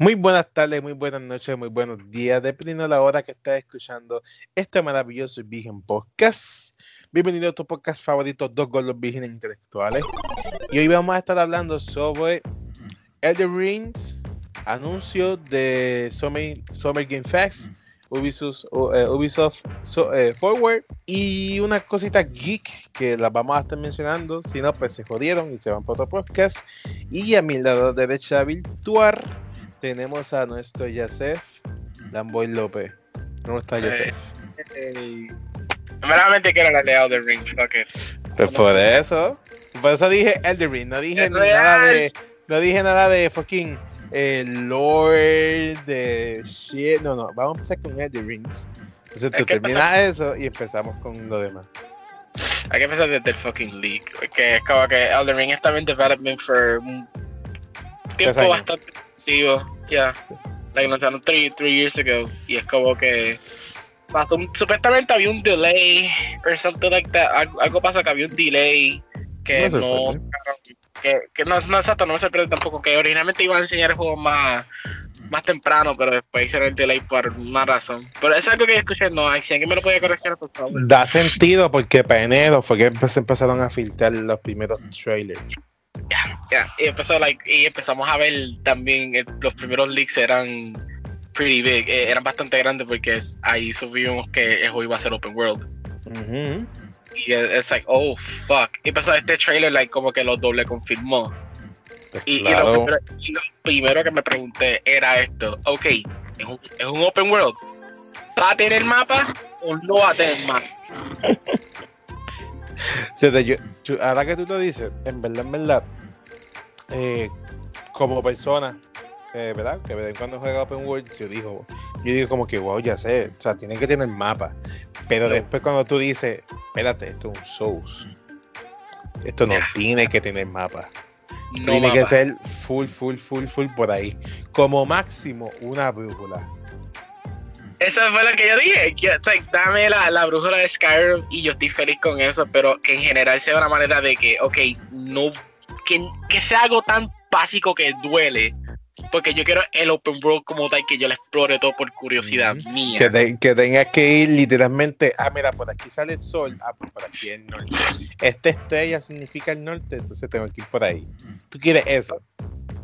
Muy buenas tardes, muy buenas noches, muy buenos días, dependiendo de la hora que estés escuchando este maravilloso Virgen Podcast. Bienvenido a tu podcast favorito, Dos Gordos Vírgenes Intelectuales. Y hoy vamos a estar hablando sobre Elder Rings, anuncio de Summer, Summer Game Facts, Ubisoft, eh, Ubisoft eh, Forward y una cosita geek que las vamos a estar mencionando. Si no, pues se jodieron y se van para otro podcast. Y a mi lado derecha virtual tenemos a nuestro Yasef Lamboy López. ¿Cómo está Yasef? Hey. Meramente quiero la de Elder Ring, fuck it. Pues por eso. Por eso dije Elder Ring, no dije nada de. No dije nada de fucking eh, lore de shit. No, no, vamos a empezar con Elder Rings. Entonces tú terminas eso y empezamos con lo demás. Hay que empezar desde el fucking leak. Porque es como que Elder Ring estaba en development for un tiempo bastante excesivo. Ya. Yeah. Like, lanzaron 3 years ago. Y es como que. Pasó un, supuestamente había un delay or something like that. Algo, algo pasa que había un delay que no, que, que, no, no exacto, no me sorprende tampoco que originalmente iban a enseñar el juego más, más temprano, pero después hicieron el delay por una razón. Pero es algo que escuché, no, si alguien me lo podía corregir, por favor. Da sentido porque Penedo fue que empezaron a filtrar los primeros trailers. Ya, ya, y, empezó, like, y empezamos a ver también el, los primeros leaks eran pretty big, eh, eran bastante grandes porque es, ahí subimos que el juego iba a ser open world. Uh -huh. Y es like, oh fuck. Y pasó este trailer, like, como que lo doble confirmó. Pues y, claro. y, lo primero, y, lo primero, que me pregunté era esto: ok, ¿es un, es un open world? ¿Va a tener mapa o no va a tener mapa? yo, yo, ahora que tú lo dices, en verdad, en verdad, eh, como persona, eh, ¿verdad? Que de vez en cuando juega Open World, yo digo, yo digo como que, wow, ya sé, o sea, tienen que tener mapa. Pero no. después cuando tú dices, espérate, esto es un Souls, esto no tiene que tener mapa. No tiene mapa. que ser full, full, full, full por ahí. Como máximo, una brújula. Eso fue lo que yo dije. Que, like, dame la, la, brújula de Skyrim y yo estoy feliz con eso, pero que en general sea una manera de que, ok, no, que, que sea algo tan básico que duele, porque yo quiero el open world como tal que yo lo explore todo por curiosidad mm. mía. Que, te, que tengas que ir literalmente, ah, mira, por aquí sale el sol, ah, pues por aquí el norte. Esta estrella significa el norte, entonces tengo que ir por ahí. ¿Tú quieres eso?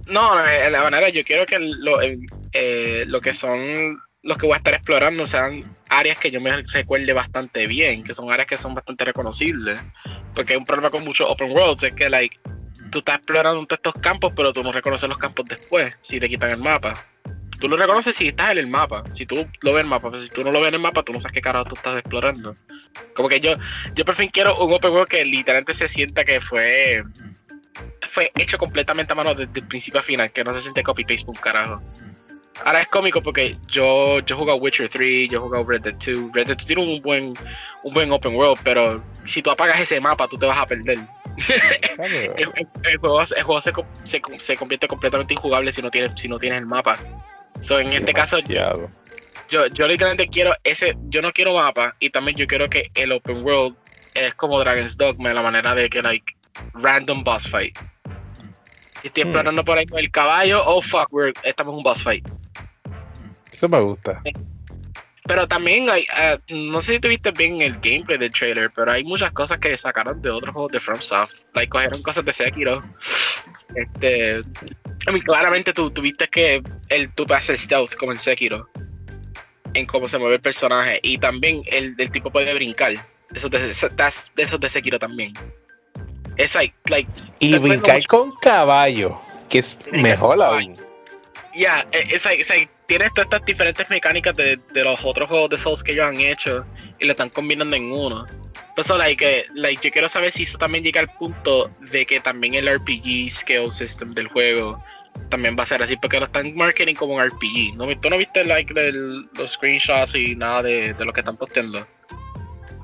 No, de la manera, yo quiero que lo, eh, lo que son los que voy a estar explorando sean áreas que yo me recuerde bastante bien, que son áreas que son bastante reconocibles. Porque hay un problema con muchos open worlds, es que, like, tú estás explorando estos campos, pero tú no reconoces los campos después, si te quitan el mapa. Tú lo reconoces si estás en el mapa, si tú lo ves en el mapa, pero si tú no lo ves en el mapa, tú no sabes qué carajo tú estás explorando. Como que yo, yo por fin quiero un open world que literalmente se sienta que fue fue hecho completamente a mano desde el principio a final, que no se siente copy-paste un carajo. Ahora es cómico porque yo, yo he jugado Witcher 3, yo he jugado Red Dead 2. Red Dead 2 tiene un buen, un buen open world, pero si tú apagas ese mapa, tú te vas a perder. el, el, juego, el juego se, se, se, convierte completamente injugable si no tienes, si no tienes el mapa. So, en este caso, yo, yo literalmente quiero ese, yo no quiero mapa y también yo quiero que el open world es como Dragon's Dogma, la manera de que, like, random boss fight. Si estoy explorando hmm. por ahí con el caballo, oh fuck, we're, estamos en un boss fight. Eso me gusta. Pero también hay, uh, no sé si tuviste bien el gameplay del trailer, pero hay muchas cosas que sacaron de otros juegos de FromSoft. Like, cogieron cosas de Sekiro. Este, I mean, claramente tú tuviste que el tú hacer stealth como en Sekiro. En cómo se mueve el personaje. Y también el, el tipo puede brincar. Eso de, eso de Sekiro también. Es like, like, y brincar con caballo, que es mejor aún. Ya, yeah, es it's like tienes todas estas diferentes mecánicas de, de, los otros juegos de Souls que ellos han hecho y lo están combinando en uno. Entonces, like, like, yo quiero saber si eso también llega al punto de que también el RPG skill system del juego también va a ser así, porque lo están marketing como un RPG. ¿No, ¿Tú no viste like, los screenshots y nada de, de lo que están posteando?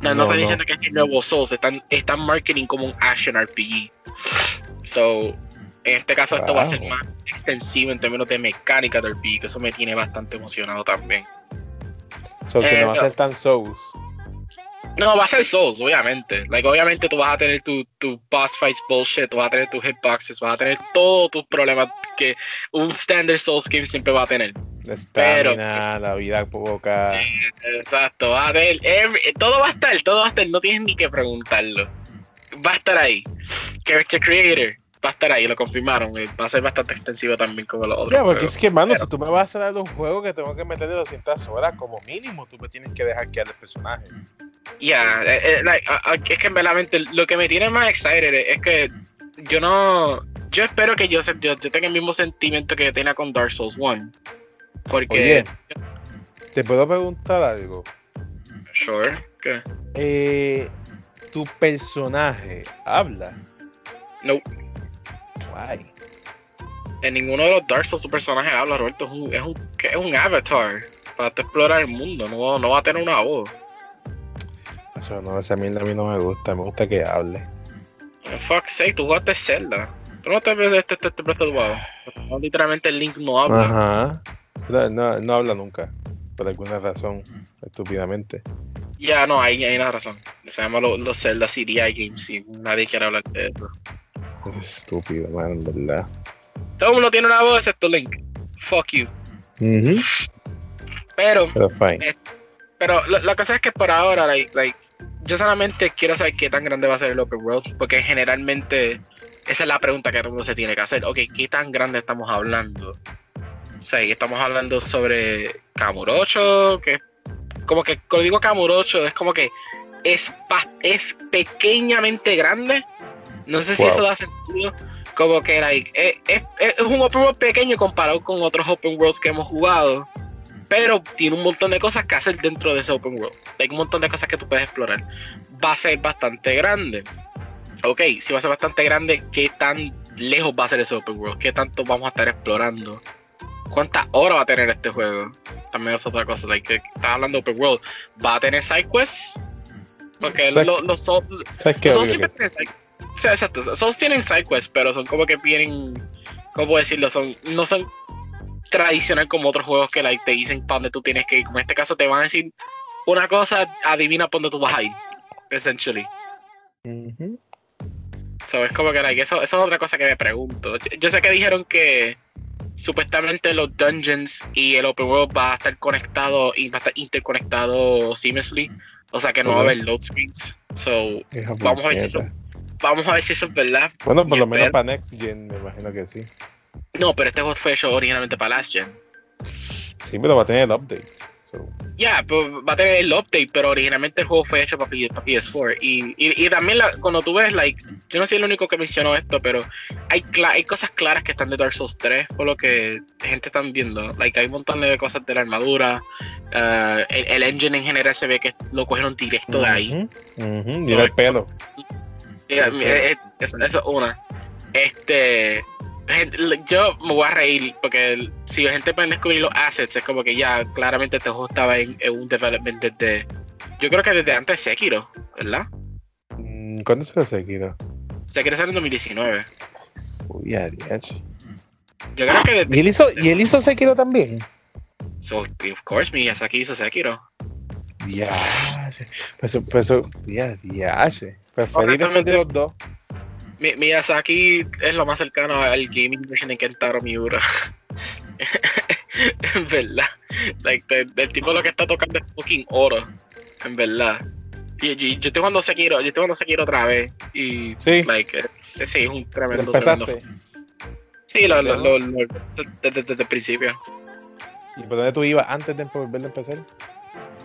No, no, no están diciendo que es el nuevo Souls, están, están marketing como un action RPG. So, en este caso, esto va a ser más extensivo en términos de mecánica del que eso me tiene bastante emocionado también. So, que eh, no va a ser tan Souls. No, va a ser Souls, obviamente. Like, obviamente tú vas a tener tu, tu boss fights bullshit, tú vas a tener tus hitboxes, vas a tener todos tus problemas que un standard Souls game siempre va a tener. La estamina, la vida poca. Exacto, va a tener todo va a estar, todo va a estar, no tienes ni que preguntarlo. Va a estar ahí. Character Creator, va a estar ahí, lo confirmaron. Va a ser bastante extensivo también como los otros. Ya, porque es que, mano, si tú me vas a dar un juego que tengo que meterle 200 horas, como mínimo, tú me tienes que dejar quedar el personaje. Ya, eh, eh, es que en verdad lo que me tiene más excited es que yo no. Yo espero que yo, yo, tenga el mismo sentimiento que tenía con Dark Souls 1. Porque. Oye, ¿te puedo preguntar algo? Sure, ¿qué? Eh, ¿Tu personaje habla? No. En ninguno de los Dark Souls tu personaje habla, Roberto. Es un, es un, es un avatar para explorar el mundo. No, no va a tener una voz. Eso no, esa mierda a mí no me gusta. Me gusta que hable. Fuck sake, tú jugaste Zelda. Tú no te ves este, este, este Breath No, literalmente el Link no habla. Ajá. No, no, habla nunca. Por alguna razón. Estúpidamente. Ya, no, hay, hay una razón. Se llama los lo Zelda CDI Games y nadie quiere hablar de eso. Es estúpido, man, en verdad. Todo el mundo tiene una voz excepto Link. Fuck you. Pero. Pero, fine. Eh, pero la cosa es que por ahora, like, like, yo solamente quiero saber qué tan grande va a ser el Open World. Porque generalmente esa es la pregunta que todo el mundo se tiene que hacer. Ok, ¿qué tan grande estamos hablando? O sea, estamos hablando sobre Kamurocho, que como que cuando digo Kamurocho es como que es, es pequeñamente grande no sé si eso da sentido. Como que like, es, es, un open world pequeño comparado con otros open worlds que hemos jugado. Pero tiene un montón de cosas que hacer dentro de ese open world. Hay un montón de cosas que tú puedes explorar. Va a ser bastante grande. Ok, si va a ser bastante grande, ¿qué tan lejos va a ser ese open world? ¿Qué tanto vamos a estar explorando? ¿Cuántas horas va a tener este juego? También es otra cosa. Like, estás hablando de open world. ¿Va a tener side quests? Porque los, los, los, siempre tienen side o sea, exacto. Souls tienen sidequests, pero son como que vienen. ¿Cómo puedo decirlo? Son, no son tradicional como otros juegos que like, te dicen para dónde tú tienes que ir. Como en este caso te van a decir una cosa, adivina para dónde tú vas a ir. Essentially. so, es como que like, eso, eso es otra cosa que me pregunto. Yo sé que dijeron que supuestamente los dungeons y el open world va a estar conectado y va a estar interconectado seamlessly. O sea que no va a haber load screens. So, vamos a ver eso Vamos a ver si eso es verdad. Bueno, por lo menos para Next Gen, me imagino que sí. No, pero este juego fue hecho originalmente para Last Gen. Sí, pero va a tener el update. Ya, pues va a tener el update, pero originalmente el juego fue hecho para, PS4. Y, y, también cuando tú ves, like, yo no soy el único que mencionó esto, pero hay, hay cosas claras que están de Dark Souls 3, por lo que gente está viendo. Like, hay un montón de cosas de la armadura. Uh, el, engine en general se ve que lo cogieron directo de ahí. Uh el pelo. Eh, eso, es una. Este. Yo me voy a reír porque si la gente puede descubrir los assets, es como que ya claramente este juego estaba en, un development desde. Yo creo que desde antes de Sekiro, ¿verdad? Mm, ¿Cuándo salió Sekiro? Sekiro salió en 2019. Uy, adiós. Yo creo que ¿Y él hizo, ¿y él hizo Sekiro también? So, of course, Miyazaki hizo Sekiro. Ya, pues, pues, ya, ya, Preferiblemente de los dos. Miyazaki es lo más cercano al gaming version en Kentaro Miura. en verdad. Like, el, tipo lo que está tocando es fucking oro. En verdad. Y, yo estoy jugando Sekiro, yo estoy jugando Sekiro otra vez. Y sí. like, eh, sí, es un tremendo, tremendo. Sí, lo, lo, lo, desde, desde, el principio. ¿Y por dónde tú ibas antes de volver a empezar?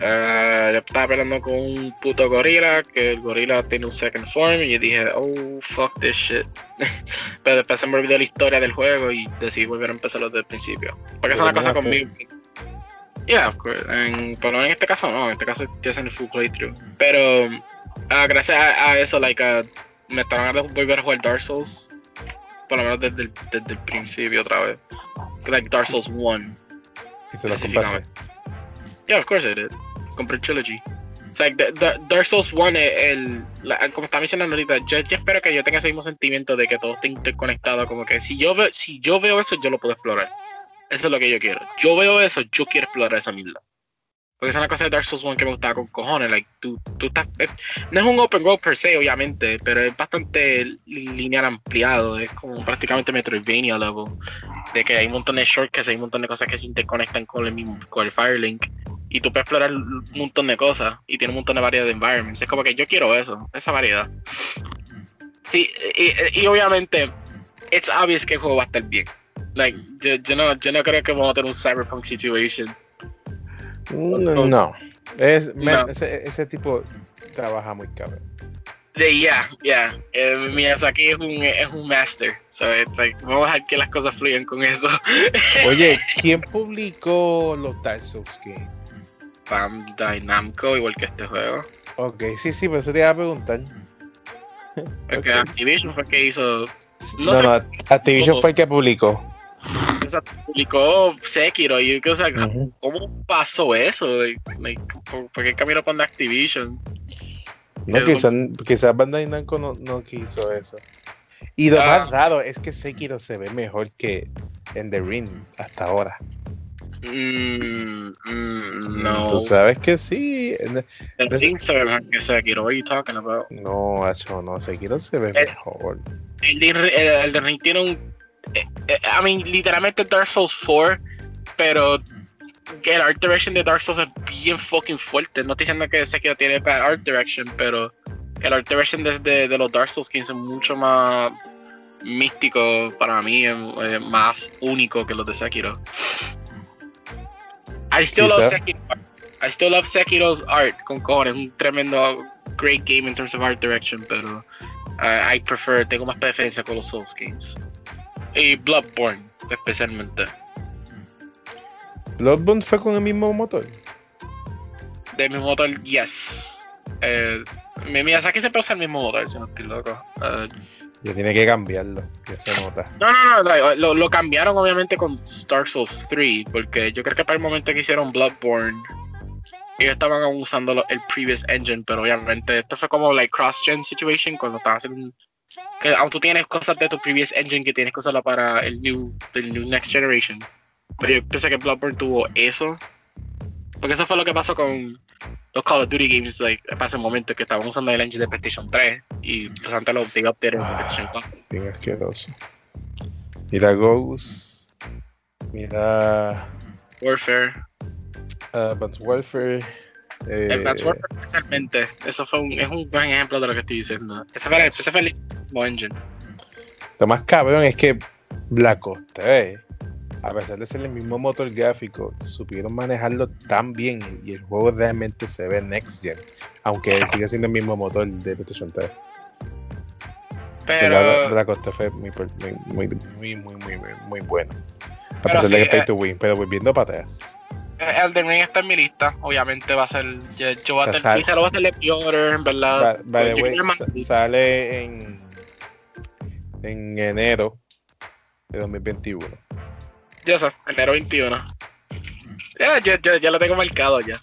Uh, yo estaba peleando con un puto gorila, que el gorila tiene un second form, y yo dije, oh, fuck this shit. Pero después se me olvidó la historia del juego y decidí volver a empezarlo desde el principio. Porque es una cosa conmigo. Yeah, of course. En, pero en este caso no, en este caso estoy haciendo full playthrough. Pero uh, gracias a, eso, like, uh, me estaban a volver a jugar Dark Souls. Por lo menos desde el, desde el principio otra vez. Like Dark Souls 1. ¿Y te lo compraste? Yeah, of course I did compré Trilogy. O sea, Dark Souls 1, el, como está mencionando ahorita, yo, espero que yo tenga ese mismo sentimiento de que todo esté interconectado. Como que si yo, veo, si yo veo eso, yo lo puedo explorar. Eso es lo que yo quiero. Yo veo eso, yo quiero explorar esa misma. Porque esa es una cosa de Dark Souls 1 que me gustaba con cojones. Like, tú, tú estás, no es un open world per se, obviamente, pero es bastante lineal ampliado. Es como prácticamente Metroidvania level. De que hay un montón de shortcuts, hay un montón de cosas que se interconectan con el mismo, con el Firelink. Y tú puedes explorar un montón de cosas y tiene un montón de variedad de environments. Es como que yo quiero eso, esa variedad. Sí, y, y obviamente, it's obvious que el juego va a estar bien. Like, yo, yo, no, yo no creo que vamos a tener un cyberpunk situation no, no. Es, Ese, ese, tipo trabaja muy cabrón. Ya, ya. Yeah. Miyazaki es un, es un master. So like, vamos a dejar que las cosas fluyan con eso. Oye, ¿quién publicó los Dark Souls Games? Bandai Namco, igual que este juego. Ok, sí, sí, pero eso te iba a preguntar. Porque Activision fue el que hizo. No, no, no Activision fue el que publicó publicó Sekiro y o sea, ¿cómo pasó eso? ¿Por qué camino con Activision? No, quizás quizá Bandai Namco no, no, quiso eso. Y lo más raro es que Sekiro se ve mejor que en The Ring hasta ahora. Mm, mm, no. Tú sabes que sí. El se ve mejor que Sekiro. What are you talking about? No, Acho, no. Sekiro se ve mejor. El, el, el, Ring tiene un eh, eh, I mean, literalmente Dark Souls 4, pero el art direction de Dark Souls es bien fucking fuerte. No estoy diciendo que Sekiro tiene bad art direction, pero el art direction de, de los Dark Souls 15 es mucho más místico para mí, más único que los de Sekiro. I still love Sekiro. I still love Sekiro's art con cojones, un tremendo great game in terms of art direction, pero uh, I prefer, tengo más preferencia con los Souls games y Bloodborne, especialmente. ¿Bloodborne fue con el mismo motor? De mismo motor, yes. Eh, mi Miyazaki siempre usa el mismo motor, si no estoy loco. Uh, ya tiene que cambiarlo, que se nota. No, no, no, lo, cambiaron obviamente con Dark Souls 3, porque yo creo que para el momento que hicieron Bloodborne, ellos estaban usando el previous engine, pero obviamente esto fue como like cross-gen situation cuando estaban haciendo que aunque tú tienes cosas de tu previous engine que tienes cosas para el new, el new next generation. Pero yo pensé que Bloodborne tuvo eso. Porque eso fue lo que pasó con los Call of Duty games, like, ese momento que estaban usando el engine de PlayStation 3 y pues antes lo Big Up de PlayStation 4. Bien asqueroso. Mira Ghost. Mira. Warfare. Uh, Advanced Warfare. Eh, Advanced Warfare, especialmente. Eso fue un, es un buen ejemplo de lo que estoy diciendo. Ese fue, ese fue el mismo engine. Lo más cabrón es que Black Ops 3, a pesar de ser el mismo motor gráfico, supieron manejarlo tan bien y el juego realmente se ve next gen, aunque sigue siendo el mismo motor de PlayStation 3. Pero Black Ops 3 fue muy, muy, muy, muy, muy, muy, bueno. A pesar de que pay to win, pero volviendo para atrás. El de Ring está en mi lista, obviamente va a ser. Yo, yo voy a tener. Lo a verdad. Vale, sale en. En enero de 2021. Ya sé, enero 21. Ya, ya, ya, ya lo tengo marcado ya.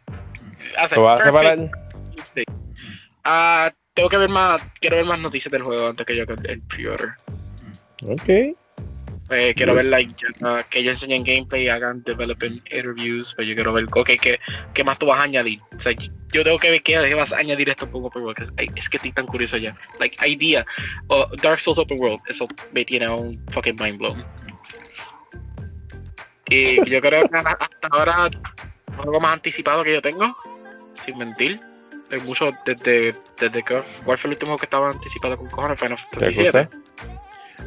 ¿Lo vas a separar? Ah, tengo que ver más. Quiero ver más noticias del juego antes que yo el pre-order. Ok. Eh, quiero ver like, que ellos enseñen gameplay, hagan development interviews, pero pues yo quiero ver okay, ¿qué, qué más tú vas a añadir. O sea, yo tengo que ver qué vas a añadir esto poco porque es que estoy tan curioso ya. Like, idea. Oh, Dark Souls Open World, eso me tiene un fucking mind blown. Y yo creo que hasta ahora, algo más anticipado que yo tengo, sin mentir, es mucho desde, desde que, ¿cuál fue el último que estaba anticipado con cojones? Final Fantasy VII.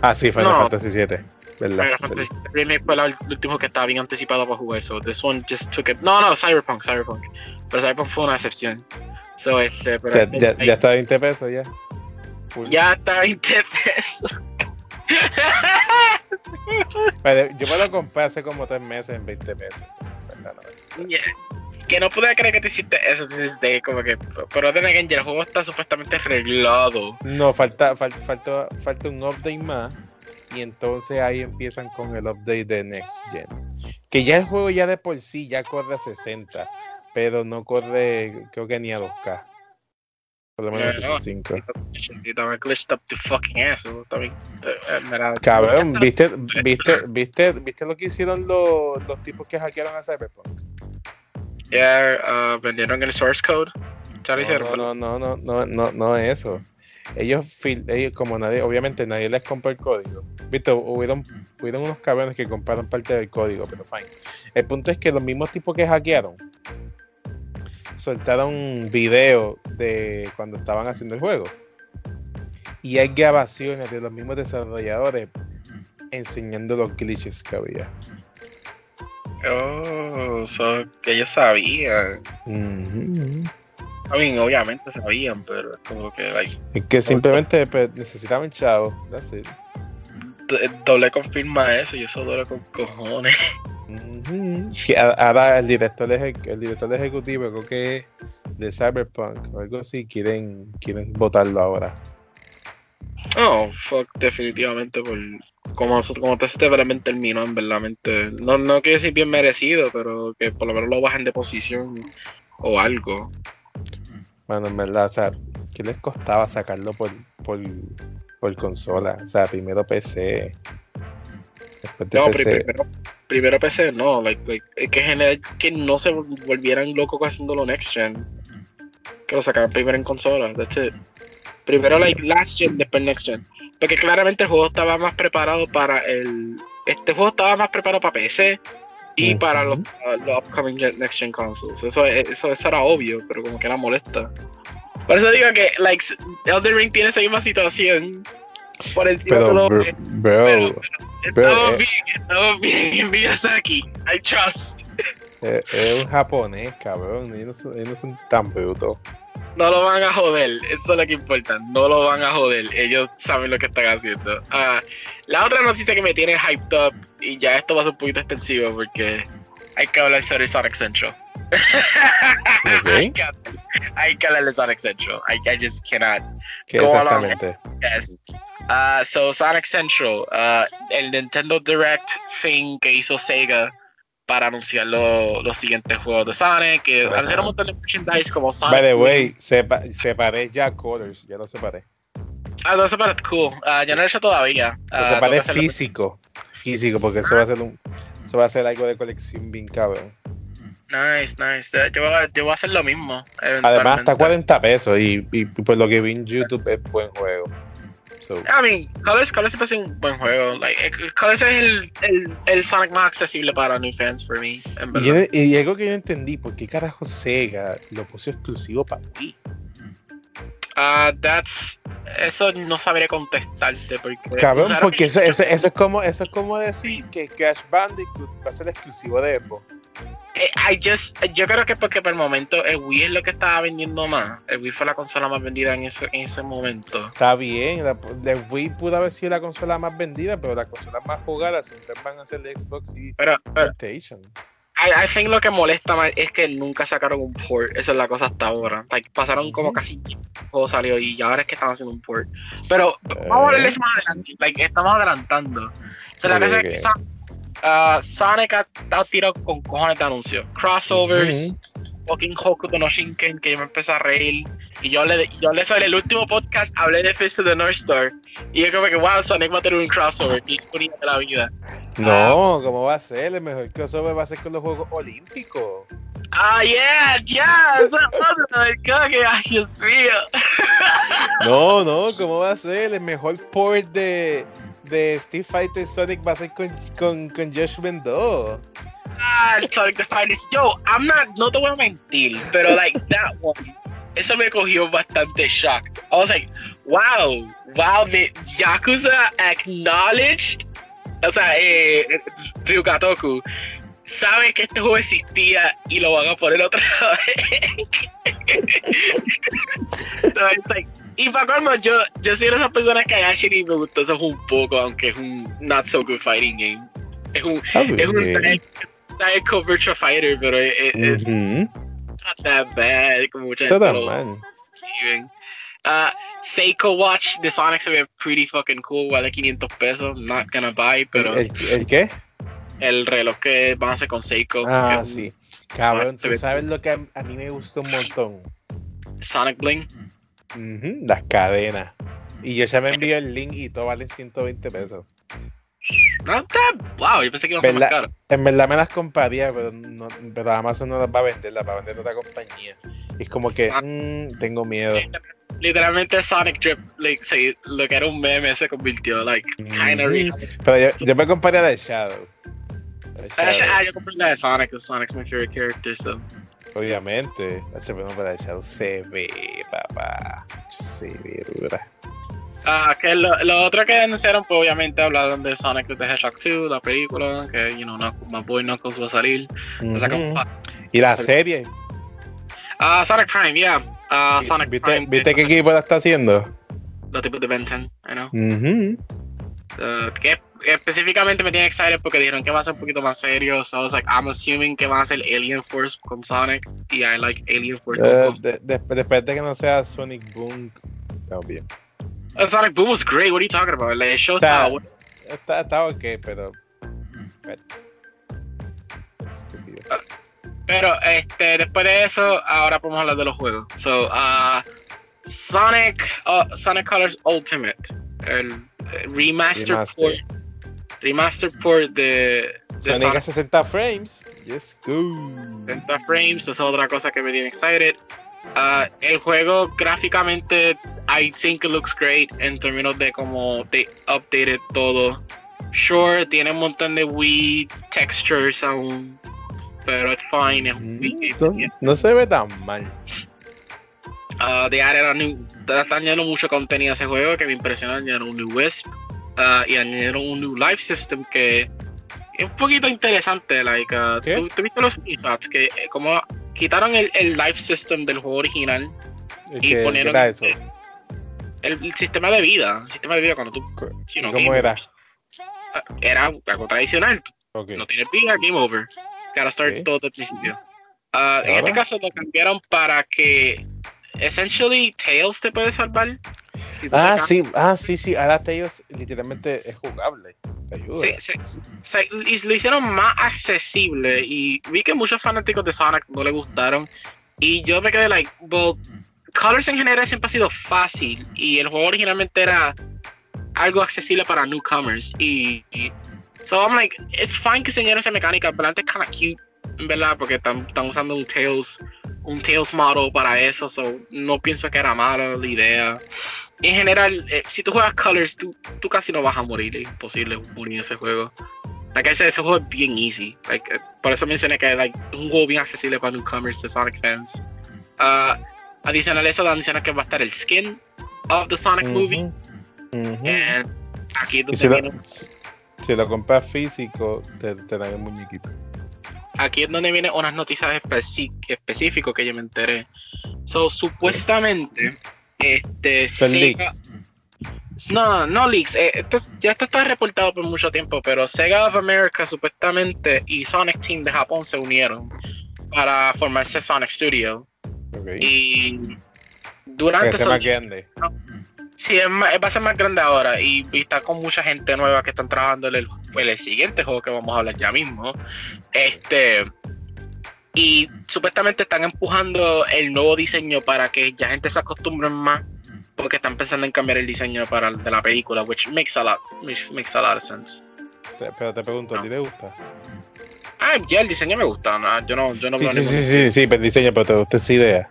Ah, sí, Final Fantasy VII. ¿verdad? Remake fue el último que estaba bien anticipado para jugar eso. This one just took it. No, no, Cyberpunk, Cyberpunk. Pero Cyberpunk fue una excepción. So, este, pero ya, ya, está a 20 pesos ya. Ya está a 20 pesos. yo me lo compré hace como 3 meses en 20 pesos. Que no pude creer que te hiciste eso. De, como que, pero de que el juego está supuestamente arreglado. No, falta, falta, falta, falta un update más y entonces ahí empiezan con el update de Next Gen. Que ya el juego ya de por sí ya corre a 60, pero no corre creo que ni a 2K. Por lo menos a 5. Cabrón, ¿viste, viste, viste, ¿viste lo que hicieron los, los tipos que hackearon a Cyberpunk? Ya uh, vendieron el source code. Ya lo No, hicieron. no, no, no, no, no, no es eso. Ellos, como nadie, obviamente nadie les compró el código. Viste, hubieron, hubieron unos cabrones que compraron parte del código, pero fine. El punto es que los mismos tipos que hackearon soltaron video de cuando estaban haciendo el juego. Y hay grabaciones de los mismos desarrolladores enseñando los glitches que había. Oh, so que ellos sabían. Ujú. I mean, obviamente sabían, pero es como que, like, Es que simplemente pues, necesitaban chavo. That's it. d- doble confirma eso y eso duele con cojones. Ahora el director, el director ejecutivo, creo que de Cyberpunk o algo así, quieren, quieren votarlo ahora. Oh, fuck, definitivamente por como, como este development terminó, en verdad. No, no quiero decir bien merecido, pero que por lo menos lo bajen de posición o algo. Bueno, en verdad, o sea, ¿qué les costaba sacarlo por, por, por consola? O sea, primero PC. No, PC. primero, primero PC, no, like, like, que general que no se volvieran locos haciéndolo next gen. Que lo sacaran primero en consola, that's it. Primero like last gen, después next gen. Porque claramente el juego estaba más preparado para el. Este juego estaba más preparado para PC y para los, los upcoming next gen consoles. Eso, eso, eso era obvio, pero como que era molesta. Por eso digo que like Elden Ring tiene esa misma situación. Por encima de Pero, bro, que- bro, pero- Pero, Estamos eh, bien, estamos bien en Miyazaki. I trust. es, es un japonés, cabrón. Ellos no son, ellos no son tan brutos. No lo van a joder, eso es lo que importa. No lo van a joder, ellos saben lo que están haciendo. Ah, la otra noticia que me tiene hyped up, y ya esto va a ser un poquito extensivo porque hay que hablar sobre Sonic Central. hay, que, hay que hablar de Sonic Central. I, I just cannot. ¿Qué exactamente? Yes. Uh, so Sonic Central, uh, el Nintendo Direct thing que hizo Sega para anunciar lo- los siguientes juegos de Sonic, que Ajá. anunciaron un montón de merchandise como Sonic. By the way, sepa, separé ya Colors, ya lo separé. Ah, no, parece cool. Ah, yo no lo he hecho todavía. Lo separé físico. Físico, porque eso va a ser un. Eso va a ser algo de colección bien cabrón. Nice, nice. Eh, Yo voy, a, yo voy a hacer lo mismo. Además, está eventualmente. 40 pesos y, y por lo que vi en YouTube es buen juego. So, I mean, Colors, Colors siempre sido un buen juego. Like, eh, Colors es el, el, el Sonic más accesible para new fans for me. Y, yo y algo que yo entendí, ¿por qué carajo Sega lo puso exclusivo para Wii? Ah, that's. Eso no sabré contestarte porque. Cabrón, porque eso, eso, eso es como eso es como decir que Crash Bandicoot va a ser exclusivo de Xbox. Eh, I just, yo creo que porque por el momento el Wii es lo que estaba vendiendo más. El Wii fue la consola más vendida en ese, en ese momento. Está bien, la, la Wii pudo haber sido la consola más vendida, pero las consolas más jugadas siempre van a ser de Xbox y Pero, pero PlayStation. I, I think lo que molesta más es que nunca sacaron un port. Esa es la cosa hasta ahora. Like, pasaron como casi el juego salió y ahora es que están haciendo un port. Pero vamos a de eso más adelante. Like, estamos adelantando. O sea, la cosa es que Son- ah, Sonic ha, ha tirado con cojones de anuncios. Crossovers, fucking Hokuto no Shinken, que yo me empecé a reír. Y yo le, yo le sobre el último podcast hablé de Fist of the North Star. Y yo como que, wow, Sonic va a tener un crossover. De la vida. No, ¿cómo va a ser? El mejor crossover va a ser con los Juegos Olímpicos. Ah, yeah, yeah, eso que, ay, Dios mío. No, no, ¿cómo va a ser? El mejor port de, de Street Fighter Sonic va a ser con, con, con Josh Bendo. Ah, el Sonic the Finest. Yo, I'm not, no te voy a mentir, pero like that one, eso me cogió bastante shock. I was like, wow, wow, the Yakuza acknowledged, o sea, eh, Ryukatoku, sabe que este juego existía y lo van a poner otra vez. so it's like, y para colmo, yo, yo soy de esas personas que actually me gustó eso un poco, aunque es un not so good fighting game. Es un, es un. Psycho Virtua Fighter, pero es, es- not that bad, como mucha Está gente tan lo. Uh, Seiko Watch de Sonic se ve pretty fucking cool, vale 500 pesos, not gonna buy, pero ¿El, el qué? el reloj que van a hacer con Seiko, Ah, un sí. Cabrón, ¿tú sabes lo que a, a mí me gustó un montón? Sonic Bling. Ujú, Las cadenas. Y yo ya me envió el link y todo vale 120 pesos. No está. Wow, yo pensé que iba a más caro. En verdad me las compraría, pero, no, pero Amazon no las va a vender, las va a vender otra compañía. Y es como que Ah. mm, tengo miedo. Literalmente Sonic Drip, like, se- lo que era un meme se convirtió, like, kinda Ujú. real. Pero yo, yo me compraría de Shadow. De Ah, Shadow, ah, yo compré la de Sonic, Sonic's my favorite character, so. Obviamente. No, pero de Shadow se ve, papá. Se ve dura. Ah, que lo, lo otro que anunciaron, pues obviamente hablaron de Sonic the Hedgehog 2, la película, que, you know, Knuckles- My Boy Knuckles va a salir. O sea, como-. Y la serie. Ah, Sonic Prime, yeah. Ah, Sonic ¿Viste, Prime. ¿viste qué equipo la está haciendo? Los tipos de Ben 10, I know. Ujú. Uh, que específicamente me tiene excited porque dijeron que va a ser un poquito más serio. So I was like, I'm assuming que va a ser Alien Force con Sonic. Y I like Alien Force. Con- de- de- después de que no sea Sonic Boom, está bien. Uh, Sonic Boom was great. What are you talking about? Like, el show sea, estaba bueno. Está, está ok, pero. pero- Estúpido. Pero este, después de eso, ahora podemos hablar de los juegos. So, uh, Sonic, uh, Sonic Colors Ultimate, el remaster, Remaster. port, remaster port de, de Sonic Sonic a 60 frames. Yes, go. 60 frames, es otra cosa que me tiene excited. Uh, el juego gráficamente, I think it looks great en términos de cómo they updated todo. Sure, tiene un montón de Wii textures aún, pero it's fine. Es un Wii Mm, game. No, se ve tan mal. Uh, they added a new, están añadiendo mucho contenido a ese juego que me impresionó. Añadieron un new Wisp uh, y añadieron un new life system que es un poquito interesante. Like, uh, ¿Qué? ¿tú, tú viste los screenshots? Que eh, como quitaron el, el life system del juego original, ¿Qué, Y qué ponieron- era eso? el, el sistema de vida, el sistema de vida cuando tú. You know, ¿Cómo era? Uh, Era algo tradicional. Ok. No tienes vida, game over. Gotta start Ok. todo desde el principio. Uh, en este caso lo cambiaron para que essentially Tails te puede salvar. Ah, sí, ah, sí, sí. Ahora Tails literalmente es jugable. Te ayuda. Sí, sí, sí. O sea, y lo hicieron más accesible y vi que muchos fanáticos de Sonic no le gustaron y yo me quedé like, well, Colors en general siempre ha sido fácil y el juego originalmente era algo accesible para newcomers y, y- so I'm like, it's fine que enseñaron esa mecánica, pero antes kind of cute, en verdad, porque están usando un Tails, un Tails model para eso, so no pienso que era mala la idea. En general, eh, si tú juegas Colors, tú, tú casi no vas a morir, es imposible morir en ese juego. Like I said, ese juego es bien easy. Like, eh, por eso mencioné que like, es un juego bien accesible para newcomers de Sonic fans. Ah, adicional a eso, anunciaron que va a estar el skin of the Sonic movie. Ujú, ujú. And aquí es donde si lo, si lo compras físico, te, te dan el muñequito. Aquí es donde vienen unas noticias específicas que yo me enteré. So, supuestamente, este, Sega-. No, no leaks. eh, esto, ya esto está reportado por mucho tiempo, pero Sega of America supuestamente y Sonic Team de Japón se unieron para formarse Sonic Studio. Ok. Y durante leaks- grande. Sí, es más- va a ser más grande ahora y, y está con mucha gente nueva que están trabajando en el, en el siguiente juego que vamos a hablar ya mismo. Este y supuestamente están empujando el nuevo diseño para que ya gente se acostumbre más porque están pensando en cambiar el diseño para el de la película, which makes a lot, makes, makes a lot of sense. Pero te pregunto, ¿a ti te gusta? Ah, ya el diseño me gusta, no, yo no, yo no Sí, veo sí, ningún- sí, sí, sí, pero el diseño, pero te gusta esa idea.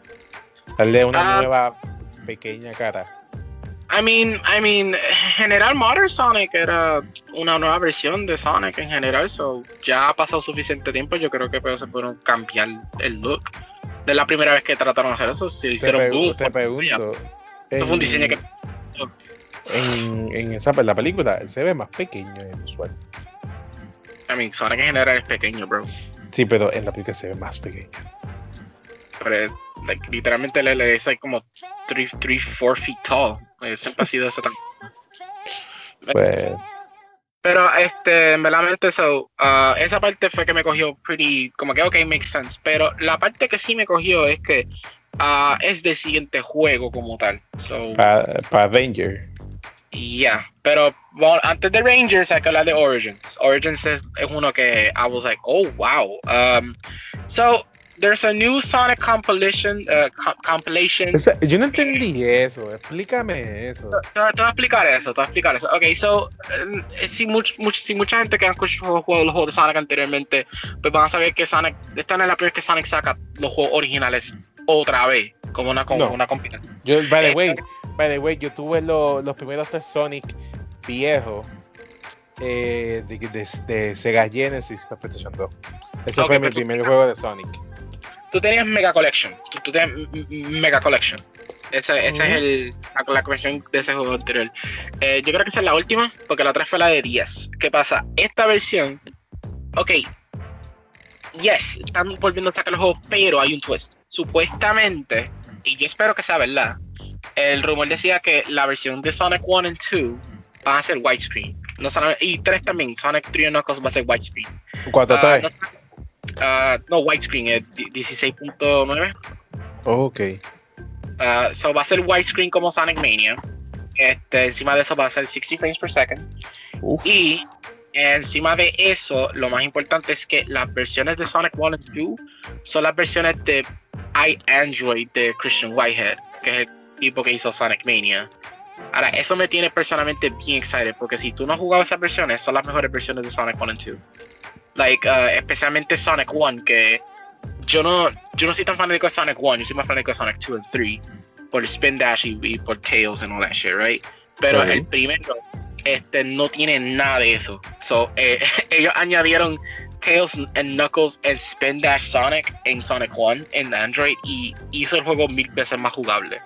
Darle una Ah. nueva pequeña cara. I mean, I mean, en general Modern Sonic era una nueva versión de Sonic en general, so ya ha pasado suficiente tiempo, yo creo que pues, se pudieron cambiar el look. De la primera vez que trataron de hacer eso, se Te, hicieron pregu- boom, te pregunto. Eso fue un diseño que En, en esa en la película se ve más pequeño en el usual. I mean, Sonic en general es pequeño, bro. Sí, pero en la película se ve más pequeño. Pero es, like, literalmente le es like, como 3, 3, 4 feet tall. Eh, siempre ha sido ese tamaño. Pues, Pero este, en verdad, so, ah, esa parte fue que me cogió pretty, como que ok, makes sense. Pero la parte que sí me cogió es que ah, es del siguiente juego como tal. So, para Ranger. yeah. Pero bueno, antes de Rangers hay que hablar de Origins. Origins es, es uno que I was like, oh wow. Um, so, there's a new Sonic compilation. Uh, compilation. yo no entendí eso. Explícame eso. Te, voy a explicar eso. Te voy a explicar eso. Ok, so eh, si, much, si mucha gente que ha escuchado los juegos, de Sonic anteriormente, pues van a saber que Sonic esta no es la primera vez que Sonic saca los juegos originales otra vez como una como una compilación. Yo, by the way, by the way, yo tuve los primeros de Sonic viejos eh, de, de, de, Sega Genesis para PlayStation 2. Ese fue mi primer juego de Sonic. Tú tenías Mega Collection. Tú, tenías Mega Collection. Esa, es el, la, colección de ese juego anterior. Eh, yo creo que esa es la última, porque la otra fue la de 10. ¿Qué pasa? Esta versión. Ok. Yes, están volviendo a sacar los juegos, pero hay un twist. Supuestamente, y yo espero que sea verdad, el rumor decía que la versión de Sonic 1 y 2 va a ser widescreen. No y 3 también, Sonic 3 Knuckles va a ser widescreen. ¿Cuánto uh, no, uh, no, widescreen, es 16.9. ok. Uh, so va a ser widescreen como Sonic Mania. Este, encima de eso va a ser 60 frames per second. Y encima de eso, lo más importante es que las versiones de Sonic 1 y 2 son las versiones de iAndroid de Christian Whitehead, que es el tipo que hizo Sonic Mania. Ahora, eso me tiene personalmente bien excited, porque si tú no has jugado esas versiones, son las mejores versiones de Sonic 1 y 2. Like, uh, especialmente Sonic 1, que yo no, yo no soy tan fanático de Sonic 1, yo soy más fanático de Sonic 2 y 3, por Spin Dash y, por Tails and all that shit, right? Pero el primero este, no tiene nada de eso. So, eh, ellos añadieron Tails and Knuckles en Spin Dash Sonic en Sonic 1 en Android y hizo el juego mil veces más jugable.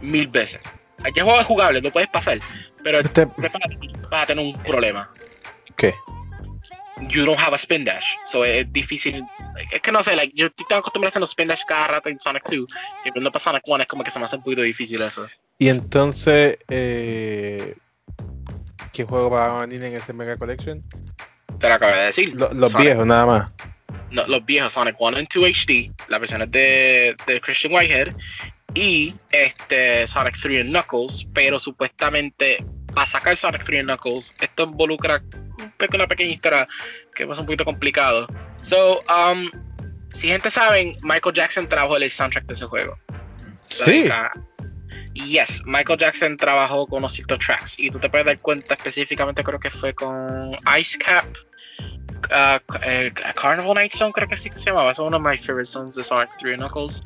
Mil veces. Aquí el juego es jugable, lo puedes pasar, pero este... vas a tener un problema. ¿Qué? You don't have a spin dash, so es difícil. Es que no sé, like, yo estoy acostumbrado a hacer los spin dash cada rato en Sonic 2, y cuando pasa Sonic 1 es como que se me hace un poquito difícil eso. Y entonces, eh, ¿qué juego va a venir en ese Mega Collection? Te lo acabé de decir. los viejos, nada más. No, los viejos, Sonic 1 y 2 HD, las versiones de, de Christian Whitehead, y este Sonic 3 and Knuckles, pero supuestamente para sacar Sonic 3 and Knuckles, esto involucra una pequeña historia que es un poquito complicado. So, um, si gente saben, Michael Jackson trabajó el soundtrack de ese juego. Sí. yes, Michael Jackson trabajó con los ciertos tracks y tú te puedes dar cuenta específicamente, creo que fue con Ice Cap uh, uh, Carnival Night Song, creo que sí que se llamaba. Es uno de mis favorite songs de Sonic 3 Knuckles.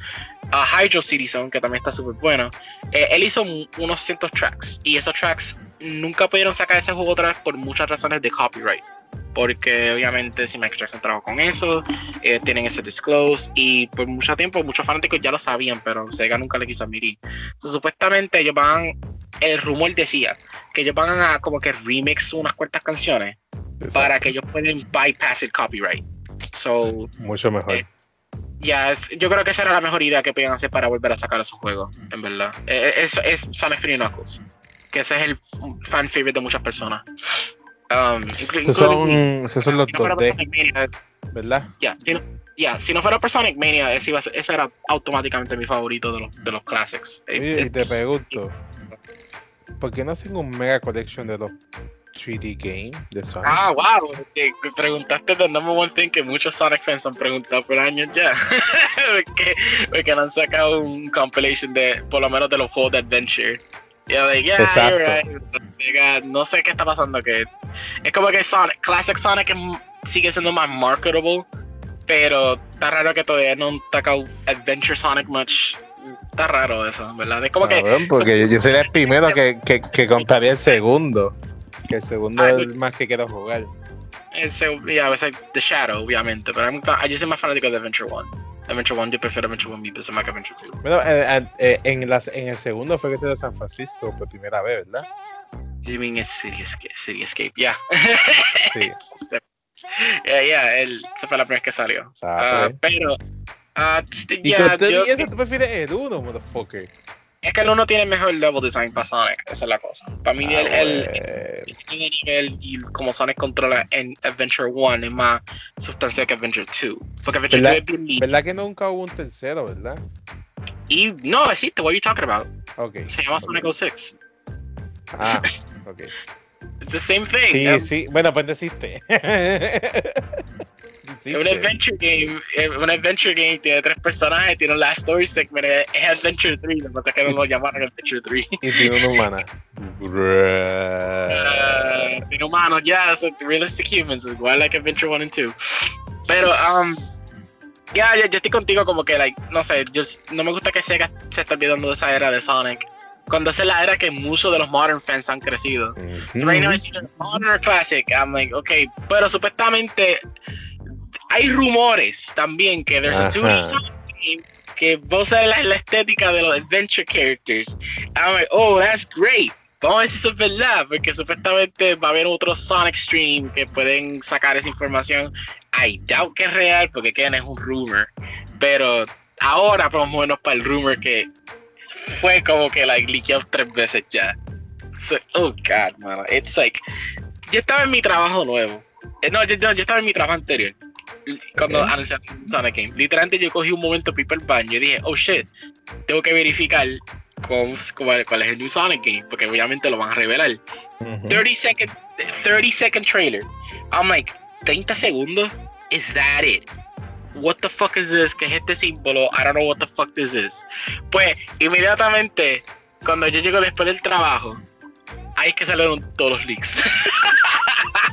Uh, Hydro City Song, que también está súper bueno. Eh, él hizo unos cientos tracks y esos tracks nunca pudieron sacar ese juego otra vez por muchas razones de copyright. Porque obviamente si Michael Jackson trabajó con eso, eh, tienen ese disclose y por mucho tiempo muchos fanáticos ya lo sabían, pero Sega nunca le quiso admitir. supuestamente ellos van, el rumor decía que ellos van a como que remix unas cuantas canciones para que ellos puedan bypass el copyright. So, Mucho mejor. Eh, ya, yo creo que esa era la mejor idea que podían hacer para volver a sacar a su juego, en verdad. Eh, eh, es, es Sonic Free Knuckles, que ese es el fan favorite de muchas personas. Um, esos son, esos son los si no d ¿verdad? Ya, yeah, si no fuera por Sonic Mania, ese, ese, era automáticamente mi favorito de los, de los classics. y te pregunto, ¿por qué no hacen un mega collection de los 3D game de Sonic. Ah, wow. Que preguntaste the number one thing que muchos Sonic fans han preguntado por años ya. porque, porque no han sacado un compilation de, por lo menos de los juegos de Adventure. Yo yeah, right. No sé qué está pasando. que Es como que Sonic, Classic Sonic sigue siendo más marketable. Pero está raro que todavía no sacado Adventure Sonic much está raro eso, ¿verdad? Es como que. Porque yo sería el primero que, que, que compraría el segundo. Que el segundo es el más que quiero jugar. Ese, yeah, veces The Shadow, obviamente, pero yo soy más fanático de Adventure 1. Adventure 1, yo prefiero Adventure 1 mil veces más que Adventure 2. Bueno, eh, eh, en, las, en el segundo fue que se de San Francisco por primera vez, ¿verdad? You mean es City Escape, Escape, yeah. Sí. yeah, yeah, él, esa fue la primera vez que salió. Ah, uh, pero, uh, yeah, ¿Y yo, eso tú prefieres el 1, motherfucker? Es que el 1 tiene mejor level design para Sonic, esa es la cosa. Para mí, ah, el, el, nivel y como Sonic controla en Adventure 1 es más sustancial que Adventure 2. Porque Adventure 2 es bien ¿Verdad que nunca hubo un tercero, verdad? Y no, existe, what are you talking about? Okay. Se llama Sonic 06. Ah, ok. It's the same thing. Sí, sí, bueno, pues existe. Es un adventure game, un adventure game tiene tres personajes, tiene un last story segment, es Adventure 3, lo que pasa que no lo llamaron Adventure 3. Y tiene una humana. uh, tiene humanos, ya, yeah, realistic humans, igual like Adventure 1 and 2. Pero, um, ya, yeah, yo, estoy contigo como que, like, no sé, yo, no me gusta que Sega se esté olvidando de esa era de Sonic cuando es la era que muchos de los modern fans han crecido. Mm -hmm. so right now it's modern classic. I'm like, okay, pero supuestamente hay rumores también que there's a 2D game que vos a la, la, estética de los adventure characters. I'm like, oh, that's great. Vamos a ver si eso es verdad, porque supuestamente va a haber otro Sonic Stream que pueden sacar esa información. I doubt que es real, porque quedan es un rumor. Pero ahora, por lo menos, para el rumor que fue como que like leakeado tres veces ya. So, oh god, mano. It's like. Yo estaba en mi trabajo nuevo. Eh, no, yo, yo, estaba en mi trabajo anterior. Cuando okay. anunciaron Sonic Game. Literalmente yo cogí un momento ir al baño y dije, oh shit, tengo que verificar cuál, cuál es el new Sonic Game. Porque obviamente lo van a revelar. Uh -huh. 30 second 30 second trailer. I'm like, 30 segundos? Is that it? What the fuck is this? ¿Qué es este símbolo? I don't know what the fuck this is. Pues inmediatamente, cuando yo llego después del trabajo, ahí es que salieron todos los leaks.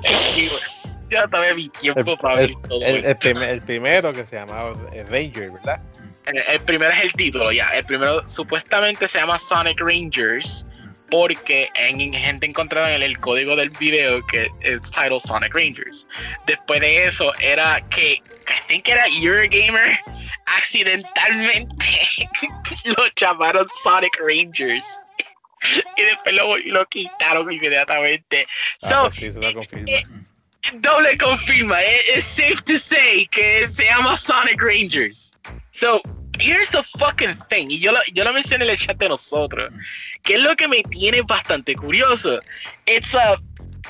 ya tomé mi tiempo el, para ver todo. El, el, primer, el, primero que se llamaba Ranger, ¿verdad? El, el, primero es el título, ya. El primero supuestamente se llama Sonic Rangers porque en gente encontraron el, el, código del video que es title Sonic Rangers. Después de eso era que I think era Eurogamer accidentalmente lo llamaron Sonic Rangers. y después lo, lo quitaron inmediatamente. Ah, so, pues sí, eso lo confirma. Eh, doble confirma. Es safe to say que se llama Sonic Rangers. So, here's the fucking thing. Y yo lo, yo lo mencioné en el chat de nosotros. Que es lo que me tiene bastante curioso. It's a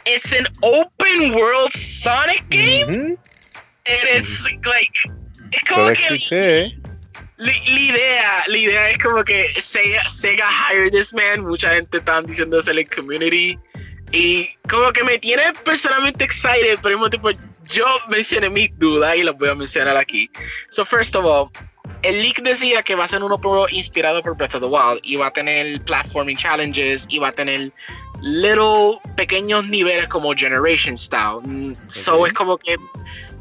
it's an open world Sonic game. Mm -hmm. And it's like es como que la, la, idea, la idea es como que Sega, Sega hired this man, mucha gente está diciendo en la community y como que me tiene personalmente excited, pero al mismo tiempo yo mencioné mis dudas y las voy a mencionar aquí. So first of all, el leak decía que va a ser un world inspirado por Breath of the Wild y va a tener platforming challenges y va a tener little pequeños niveles como Generation Style. Okay. So es como que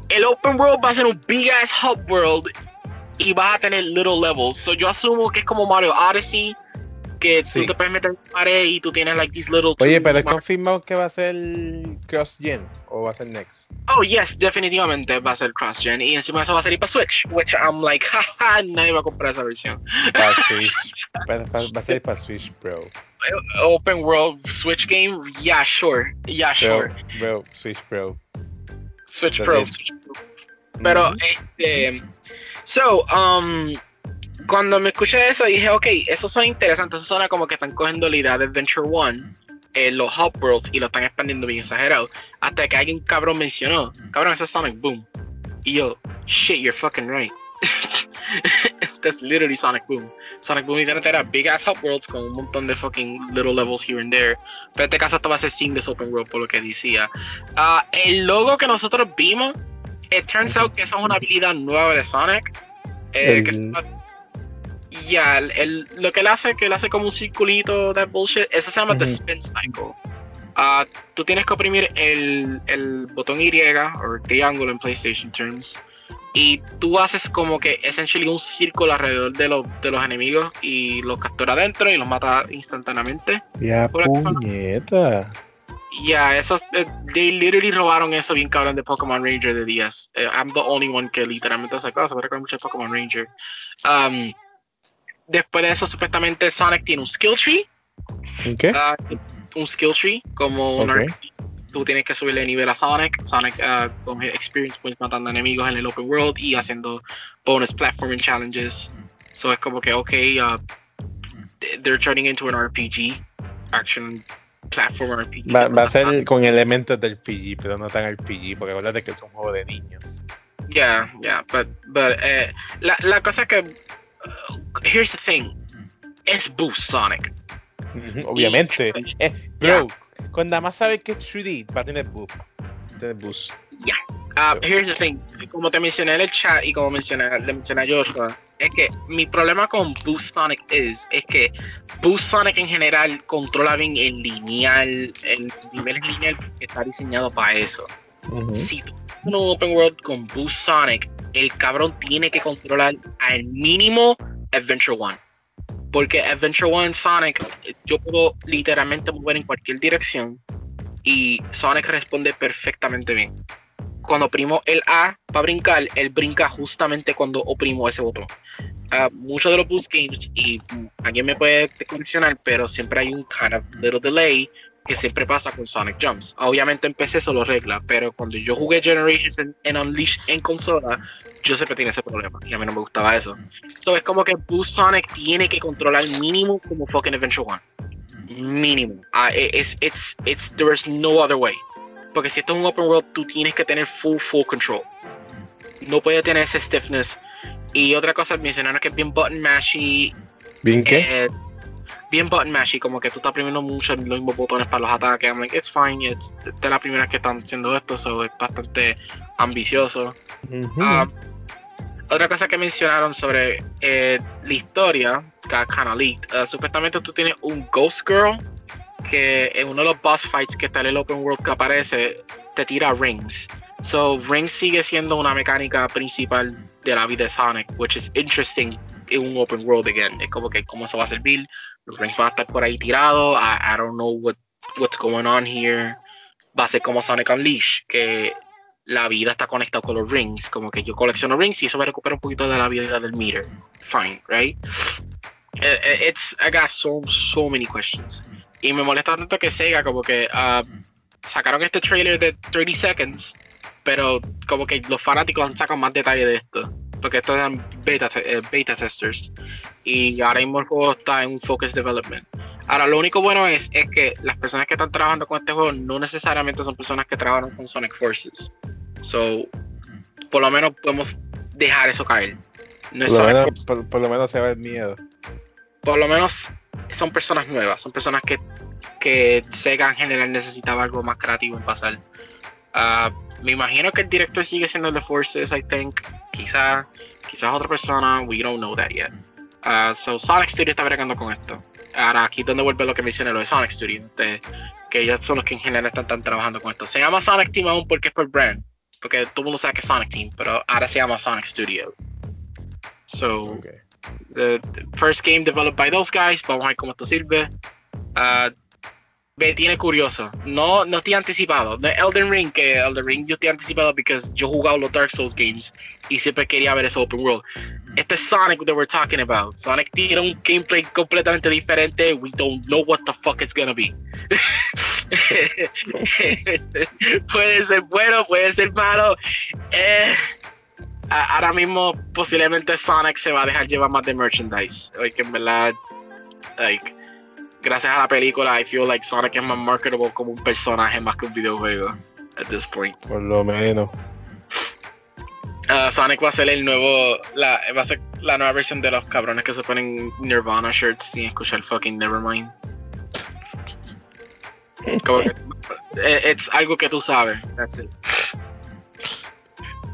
el open world va a ser un big ass hub world y va a tener little levels. So yo asumo que es como Mario Odyssey que sí. tú te puedes meter en pared y tú tienes like these little Oye, pero es confirmado que va a ser cross gen o va a ser next. Oh, yes, definitivamente va a ser cross gen y encima eso va a salir para Switch, which I'm like, jaja, nadie va a comprar esa versión. Para Switch. va, va a salir para Switch, bro. Open World Switch game, yeah, sure, yeah, sure. Bro, Switch Pro. Switch Pro, Switch Pro. Pero, mm -hmm. este, so, um, cuando me escuché eso dije, ok, eso suena interesante, eso suena como que están cogiendo la idea de Adventure One, eh, los Hub Worlds, y lo están expandiendo bien exagerado. Hasta que alguien cabrón mencionó, cabrón, eso es Sonic Boom. Y yo, shit, you're fucking right. That's literally Sonic Boom. Sonic Boom literalmente era big ass Hub Worlds con un montón de fucking little levels here and there. Pero en este caso esto va a ser Seamless Open World por lo que decía. Uh, el logo que nosotros vimos, it turns out que eso es una habilidad nueva de Sonic. Eh, el... que está ya, el, el, lo que él hace, que él hace como un circulito de bullshit, eso se llama uh -huh. The Spin Cycle. Uh, tú tienes que oprimir el, el botón Y o triángulo en PlayStation terms y tú haces como que essentially un círculo alrededor de, los de los enemigos y los captura adentro y los mata instantáneamente. Ya, puñeta. Ya, yeah, esos, uh, they literally robaron eso bien cabrón de Pokémon Ranger de días. Uh, I'm the only one que literalmente sacó, se me mucho Pokémon Ranger. Um, después de eso, supuestamente Sonic tiene un skill tree. ¿Qué? Uh, un skill tree, como okay. tú tienes que subirle nivel a Sonic. Sonic uh, con experience points matando enemigos en el open world y haciendo bonus platforming challenges. So es como que, ok, uh, they're turning into an RPG, action platform RPG. Va, va a ser con elementos del RPG, pero no tan RPG, porque acuérdate que es un juego de niños. Yeah, yeah, but, but eh, la, la cosa que uh, here's the thing. Es Boost Sonic. Obviamente. Y, eh, bro, yeah. cuando más sabes que es 3D, va a tener boost. Tener boost. Yeah. Uh, here's the thing, como te mencioné en el chat y como mencioné, le mencioné a Joshua, es que mi problema con Boost Sonic es, es que Boost Sonic en general controla bien el lineal, el nivel lineal que está diseñado para eso. Si tú haces un open world con Boost Sonic, el cabrón tiene que controlar al mínimo Adventure One. Porque Adventure One Sonic, yo puedo literalmente mover en cualquier dirección y Sonic responde perfectamente bien. Cuando oprimo el A para brincar, él brinca justamente cuando oprimo ese botón. Uh, muchos de los boost games, y alguien me puede condicionar, pero siempre hay un kind of little delay que siempre pasa con Sonic Jumps. Obviamente en PC solo regla, pero cuando yo jugué Generations en, en Unleashed en consola, yo siempre tenía ese problema y a mí no me gustaba eso. So es como que Boost Sonic tiene que controlar mínimo como fucking Adventure One. Mínimo. Uh, it's, it's, it's, there's no other way. Porque si esto es un open world, tú tienes que tener full, full control. No puede tener ese stiffness. Y otra cosa, mencionaron que es bien button mashy. ¿Bien qué? Eh, bien button mashy, como que tú estás oprimiendo mucho los mismos botones para los ataques. I'm like, it's fine, it's, esta es la primera que están haciendo esto, so es bastante ambicioso. Um, otra cosa que mencionaron sobre eh, la historia, que kind of leaked, uh, supuestamente tú tienes un Ghost Girl que en uno de los boss fights que está en el open world que aparece, te tira rings. So, rings sigue siendo una mecánica principal de la vida de Sonic, which is interesting en un open world again. Es como que cómo se va a servir. Los rings van a estar por ahí tirados. I, don't know what, what's going on here. Va a ser como Sonic Unleashed, que la vida está conectada con los rings. Como que yo colecciono rings y eso me recupera un poquito de la vida del meter. Fine, right? Eh, eh, it's, I got so, so many questions. Y me molesta tanto que Sega como que uh, sacaron este trailer de 30 seconds, pero como que los fanáticos han sacado más detalle de esto. Porque estos eran beta, eh, beta testers. Y ahora mismo el juego está en un focus development. Ahora, lo único bueno es, es que las personas que están trabajando con este juego no necesariamente son personas que trabajaron con Sonic Forces. So, por lo menos podemos dejar eso caer. No por, lo menos, por, lo menos se va el miedo. Por lo menos son personas nuevas, son personas que, que Sega en general necesitaba algo más creativo en pasar. Uh, me imagino que el director sigue siendo The Forces, I think. Quizás quizás otra persona, we don't know that yet. Uh, so Sonic Studio está bregando con esto. Ahora aquí es donde vuelve lo que mencioné, lo de Sonic Studio, que ellos son los que en general están, trabajando con esto. Se llama Sonic Team aún porque es por brand, porque todo el mundo sabe que es Sonic Team, pero ahora se llama Sonic Studio. So, the, first game developed by those guys. Vamos a ver cómo esto sirve. Uh, me tiene curioso. No, no estoy anticipado. De Elden Ring, que Elden Ring yo estoy anticipado porque yo he jugado los Dark Souls games y siempre quería ver ese open world. Este Sonic that we're talking about. Sonic tiene un gameplay completamente diferente. We don't know what the fuck it's gonna be. puede ser bueno, puede ser malo. Eh, ahora mismo posiblemente Sonic se va a dejar llevar más de merchandise. que en verdad, like, gracias a la película, I feel like Sonic es más marketable como un personaje más que un videojuego at this point. Por lo menos. Uh, Sonic va a ser el nuevo, la, va a ser la nueva versión de los cabrones que se ponen Nirvana shirts sin escuchar fucking Nevermind. Como que, eh, es algo que tú sabes. That's it.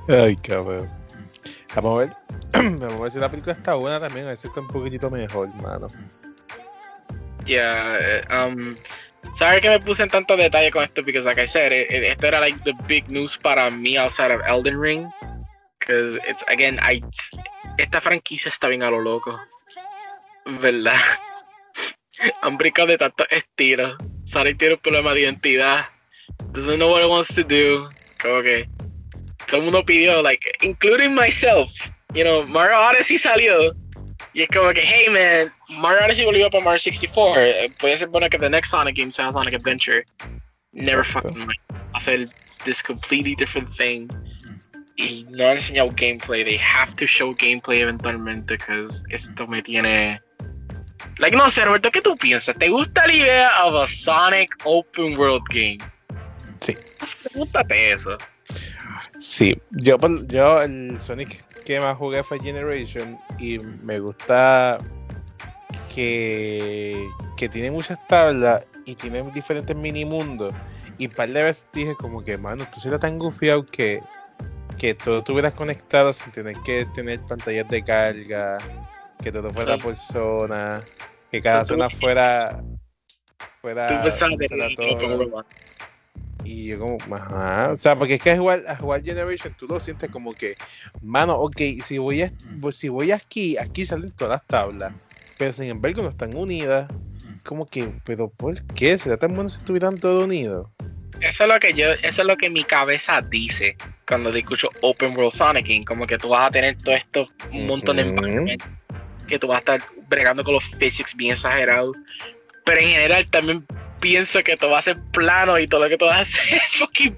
Ay, cabrón. Vamos a ver. Vamos a ver si la película está buena también. A ver si está un poquitito mejor, mano. Yeah, um, ¿sabes que me puse en tanto detalle con esto? Porque, like I said, esto era like the big news para mí outside of Elden Ring. Because it's, again, I, esta franquicia está bien a lo loco. ¿Verdad? Han brincado de tantos estilos. Sonic tiene un problema de identidad. Doesn't know what it wants to do. Como todo el mundo pidió, like, including myself. You know, Mario Odyssey salió. Y es como que, hey man, Mario Odyssey volvió para Mario 64. Puede ser bueno que the next Sonic game sea Sonic Adventure. Never fucking mind. Hacer this completely different thing. Y no han enseñado gameplay. They have to show gameplay eventualmente, because esto me tiene. Like, no sé, Roberto, ¿qué tú piensas? ¿Te gusta la idea of a Sonic open world game? Sí. Pregúntate eso. Sí, yo, yo el Sonic que más jugué fue Generation y me gusta que, que tiene muchas tablas y tiene diferentes mini mundos. Y un par de veces dije como que, mano, esto será tan gufiado que que todo estuvieras conectado sin tener que tener pantallas de carga, que todo fuera Sí. por zona, que cada Tú- zona fuera fuera, Tú fuera todo. Y yo como, ajá, o sea, porque es que a jugar, a jugar Generation tú lo sientes como que, mano, ok, si voy a, si voy aquí, aquí salen todas las tablas, pero sin embargo no están unidas. Como que, pero ¿por qué? ¿Será tan bueno si estuvieran todos unidos? Eso es lo que yo, eso es lo que mi cabeza dice cuando escucho Open World Sonic Game, como que tú vas a tener todo esto, un montón de Ujú. environment, que tú vas a estar bregando con los physics bien exagerados. Pero en general también pienso que todo va a ser plano y todo lo que tú vas a es fucking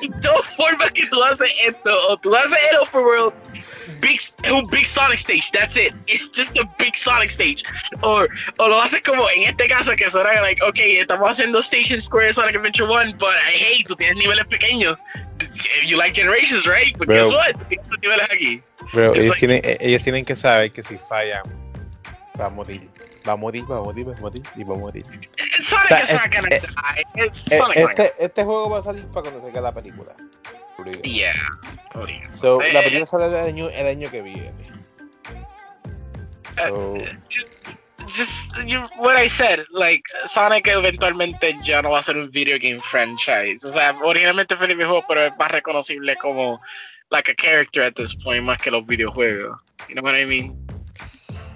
hay dos formas que tú haces esto. O tú haces el Open World big, un Big Sonic Stage, that's it. It's just a Big Sonic Stage. O, o lo haces como en este caso que suena like, ok, estamos haciendo Station Square Sonic Adventure 1, but hey, tú tienes niveles pequeños. You like Generations, right? But Bro. guess what? Tú tienes niveles aquí. It's ellos, like- tienen, ellos tienen que saber que si fallan, va a morir. Va a morir, va a morir, va a morir y va a morir. Sonic O sea, is not eh, gonna eh, die. Eh, Sonic Este, este juego va a salir para cuando salga la película. Yeah. Oh, yeah. So, Eh, la película sale el año, el año que viene. Eh, So, just, just you, what I said, like Sonic eventualmente ya no va a ser un video game franchise. O sea, originalmente fue el videojuego, pero es más reconocible como like a character at this point más que los videojuegos. You know what I mean?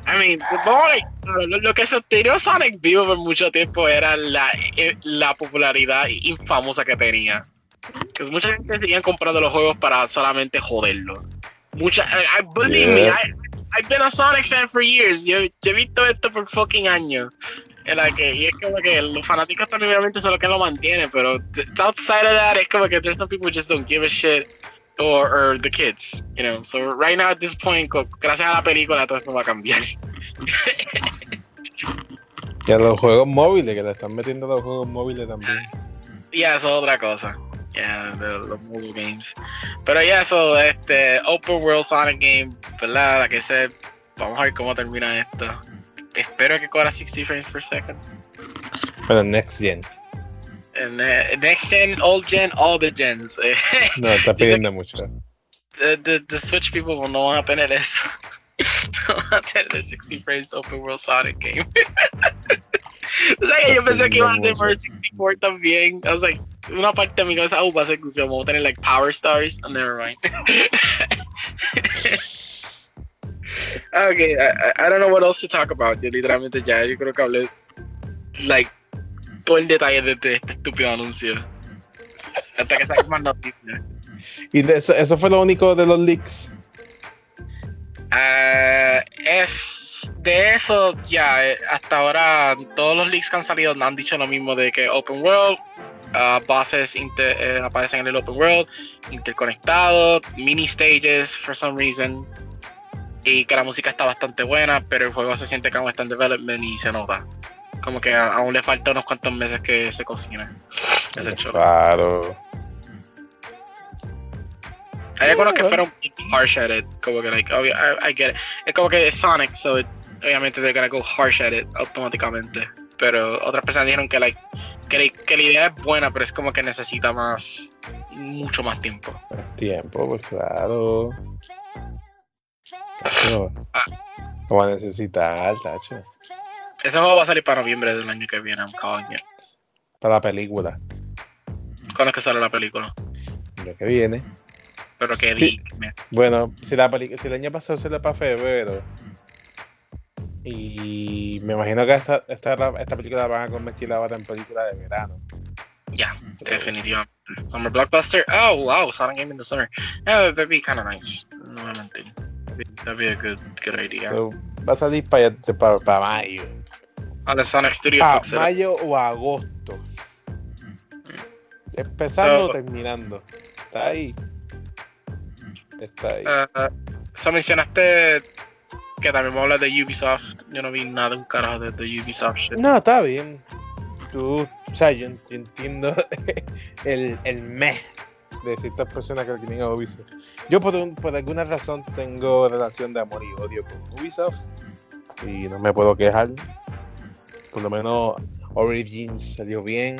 I mean, a- lo, lo que sostenió Sonic vivo por mucho tiempo era la, eh, la popularidad infamosa que tenía. Que mucha gente seguían comprando los juegos para solamente joderlo. Mucha, I, I- believe me, Yeah. I, I've been a Sonic fan for years. Yo, yo he visto esto por fucking años. En la que, y es como que los fanáticos también obviamente son los que lo mantienen, pero outside of that, es como que there's some people who just don't give a shit. Or, or the kids, you know. So right now at this point, gracias a la película, todo esto va a cambiar. y a los juegos móviles, que le están metiendo a los juegos móviles también. Ya, eso es otra cosa. Ya, de los mobile games. Pero ya, eso, este, Open World Sonic Game, ¿verdad? La que sé, vamos a ver cómo termina esto. Espero que corra 60 frames per second. Bueno, Next Gen. En, eh, next gen, old gen, all the gens. No, está pidiendo mucho. the, the, the Switch people no van a tener eso. no van a tener 60 frames Open World Sonic Game. o sea que yo pensé que iba a por 64 también. I was like, una parte de mi cabeza, oh, va a ser goofy, vamos a tener like Power Stars. Oh, never mind. okay, I, I I don't know what else to talk about. Yo literalmente ya, yo creo que hablé like todo el detalle de, de este estúpido anuncio. Hasta que saque más noticias. Y de eso, eso fue lo único de los leaks. Ah, es de eso ya eh, hasta ahora todos los leaks que han salido han dicho lo mismo de que open world ah, bases inter- eh, aparecen en el open world interconectados mini stages for some reason y que la música está bastante buena pero el juego se siente que aún está en development y se nota como que aún le falta unos cuantos meses que se cocine ese show. Claro. Hay algunos que fueron harsh at it, como que like, obvio, I, I get it. Es como que es Sonic, so it- obviamente they're gonna go harsh at it automáticamente. Pero otras personas dijeron que like que, la- que la idea es buena, pero es como que necesita más, mucho más tiempo. Más tiempo, pues claro. Tacho. Ah. Lo va a necesitar, Tacho. Ese juego va a salir para noviembre del año que viene, it. Para la película. ¿Cuándo es que sale la película? El año que viene. Pero que Sí. Bueno, si, la si el año pasado se le para febrero. Y me imagino que esta, esta, esta película la van a convertir ahora en película de verano. ya, definitivamente. Summer Blockbuster, oh wow, Sonic Game in the Summer. Eh, that'd be kind of nice. No. That'd be- That'd be a good, good idea. So, va a salir para, para, para mayo. A Ah, mayo o agosto. Empezando o terminando. Está ahí. Está ahí. Uh, so mencionaste que también vamos a hablar de Ubisoft. Yo no vi nada un carajo de, de Ubisoft shit. No, está bien. Tú, o sea, yo, yo entiendo el, el mes de ciertas personas que tienen a Ubisoft. Yo por, un- por alguna razón tengo relación de amor y odio con Ubisoft y no me puedo quejar. Por lo menos Origins salió bien,